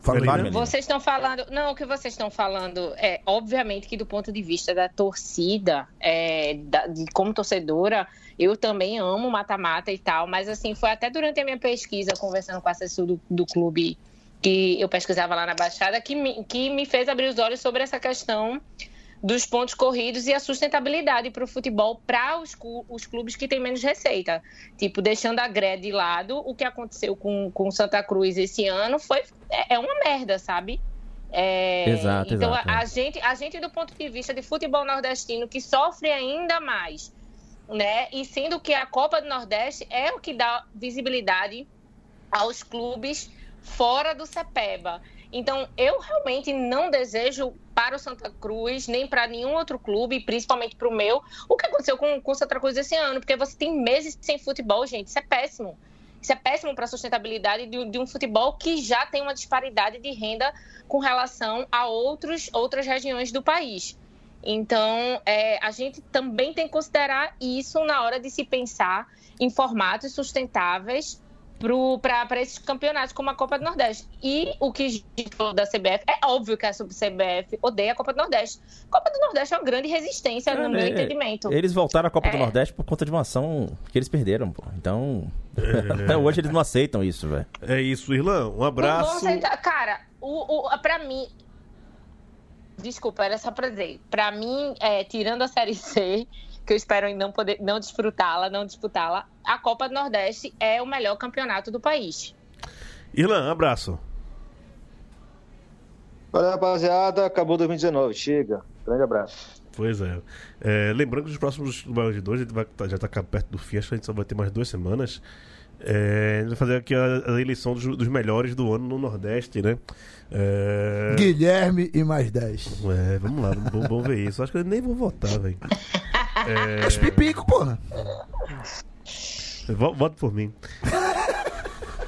Fala né? Vocês estão falando. Não, o que vocês estão falando é, obviamente, que do ponto de vista da torcida, é, da- de como torcedora, eu também amo mata-mata e tal, mas assim, foi até durante a minha pesquisa, conversando com o assessor do, do clube que eu pesquisava lá na Baixada, que me, que me fez abrir os olhos sobre essa questão dos pontos corridos e a sustentabilidade para o futebol para os, os clubes que têm menos receita. Tipo, deixando a grade de lado, o que aconteceu com, com Santa Cruz esse ano foi é, é uma merda, sabe? É, Exato, então, exato, a, é. a gente, a gente, do ponto de vista de futebol nordestino, que sofre ainda mais, né? E sendo que a Copa do Nordeste é o que dá visibilidade aos clubes fora do CEPEBA. Então, eu realmente não desejo para o Santa Cruz, nem para nenhum outro clube, principalmente para o meu, o que aconteceu com o Santa Cruz esse ano, porque você tem meses sem futebol, gente, isso é péssimo. Isso é péssimo para a sustentabilidade de, de, um futebol que já tem uma disparidade de renda com relação a outros, outras regiões do país. Então, é, a gente também tem que considerar isso na hora de se pensar em formatos sustentáveis para esses campeonatos como a Copa do Nordeste. E o que falou da CBF, é óbvio que a CBF odeia a Copa do Nordeste. A Copa do Nordeste é uma grande resistência, é, no meu é, entendimento. Eles voltaram à Copa é. do Nordeste por conta de uma ação que eles perderam, pô. Então, [LAUGHS] até hoje eles não aceitam isso, velho. É isso, Irlã. Um abraço. Cara, o, o, pra mim... Desculpa, era só pra dizer. Pra mim, é, tirando a Série C que eu espero não poder não desfrutá-la, não disputá-la. A Copa do Nordeste é o melhor campeonato do país. Irlan, abraço. Valeu, rapaziada. Acabou 2019. Chega. Grande abraço. Pois é. é lembrando que os próximos Baião de dois, a gente vai, tá, já está perto do fim, acho que a gente só vai ter mais duas semanas. É, a gente vai fazer aqui a, a eleição dos, dos, melhores do ano no Nordeste, né? É... Guilherme e mais 10. É, vamos lá, vamos, vamos ver isso. Acho que eu nem vou votar, velho. [LAUGHS] É... Os pipico, porra. Voto por mim.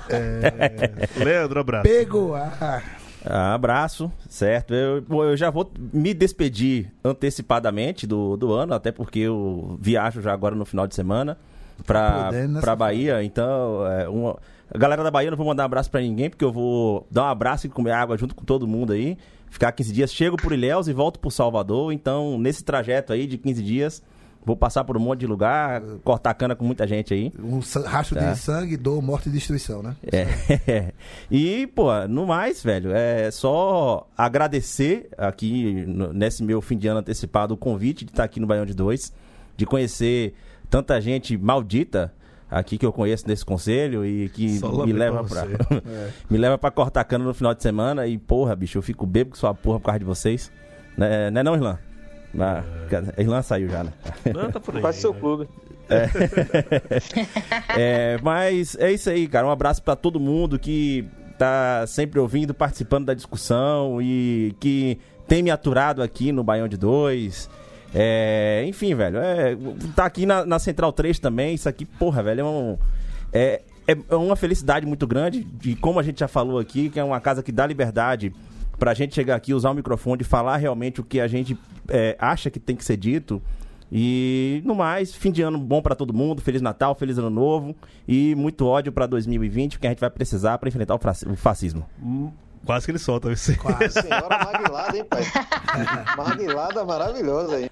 É... Leandro, abraço. Pegou. Ah. Ah, abraço, certo. Eu, eu já vou me despedir antecipadamente do, do ano, até porque eu viajo já agora no final de semana pra, pra Bahia. Então, é, uma, a galera da Bahia não vou mandar um abraço pra ninguém, porque eu vou dar um abraço e comer água junto com todo mundo aí. Ficar 15 dias, chego por Ilhéus e volto pro Salvador. Então, nesse trajeto aí de 15 dias, Vou passar por um monte de lugar, cortar cana com muita gente aí. Um rastro tá? de sangue, dor, morte e destruição, né? É. [LAUGHS] e, pô, no mais, velho, é só agradecer aqui nesse meu fim de ano antecipado o convite de estar aqui no Baião de Dois, de conhecer tanta gente maldita aqui que eu conheço nesse conselho e que [LAUGHS] me leva pra, é. me leva para cortar cana no final de semana e porra, bicho, eu fico bebo com sua porra por causa de vocês. Né, não é não, Irlan? Ah, a Irlanda saiu já, né? Não, tá por aí. Faz seu clube. É. [LAUGHS] é, mas é isso aí, cara. Um abraço para todo mundo que tá sempre ouvindo, participando da discussão e que tem me aturado aqui no Baião de Dois. É, enfim, velho, é, tá aqui na, na, Central 3 também. Isso aqui, porra, velho, é, um, é, é uma felicidade muito grande. De como a gente já falou aqui, que é uma casa que dá liberdade pra gente chegar aqui, usar o microfone, falar realmente o que a gente é, acha que tem que ser dito. E no mais, fim de ano bom para todo mundo, feliz Natal, feliz ano novo e muito ódio para 2020, que a gente vai precisar para enfrentar o fascismo. Hum, quase que ele solta você. Quase. Senhora Maguilada, hein, pai? [LAUGHS] Maguilada maravilhosa, hein?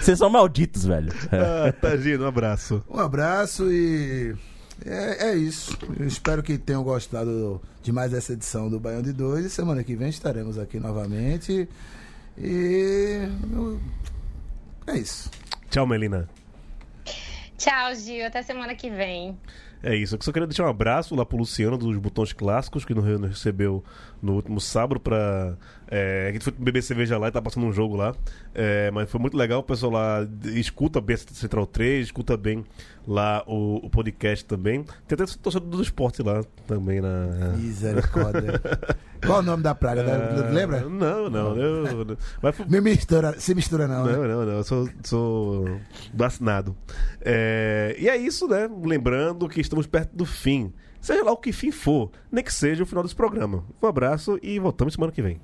Vocês são malditos, velho. Ah, Tadinho, um abraço. Um abraço e é, é, isso. Eu espero que tenham gostado de mais essa edição do Baião de Dois. E semana que vem estaremos aqui novamente. E. É isso. Tchau, Melina. Tchau, Gil. Até semana que vem. É isso. Eu só queria deixar um abraço lá pro Luciano dos Botões Clássicos, que nos recebeu no último sábado pra. É, a gente foi beber cerveja lá e tá passando um jogo lá. É, mas foi muito legal, o pessoal lá escuta bem Central 3, escuta bem lá o, o podcast também. Tem até torcedor do esporte lá também na. Misericórdia. [LAUGHS] Qual o nome da praga? Uh, Lembra? Não, não. Eu, mas, Me mistura, se mistura não. Não, né? não, não. Eu sou, sou vacinado. É, e é isso, né? Lembrando que estamos perto do fim seja lá o que fim for, nem que seja o final desse programa. Um abraço e voltamos semana que vem.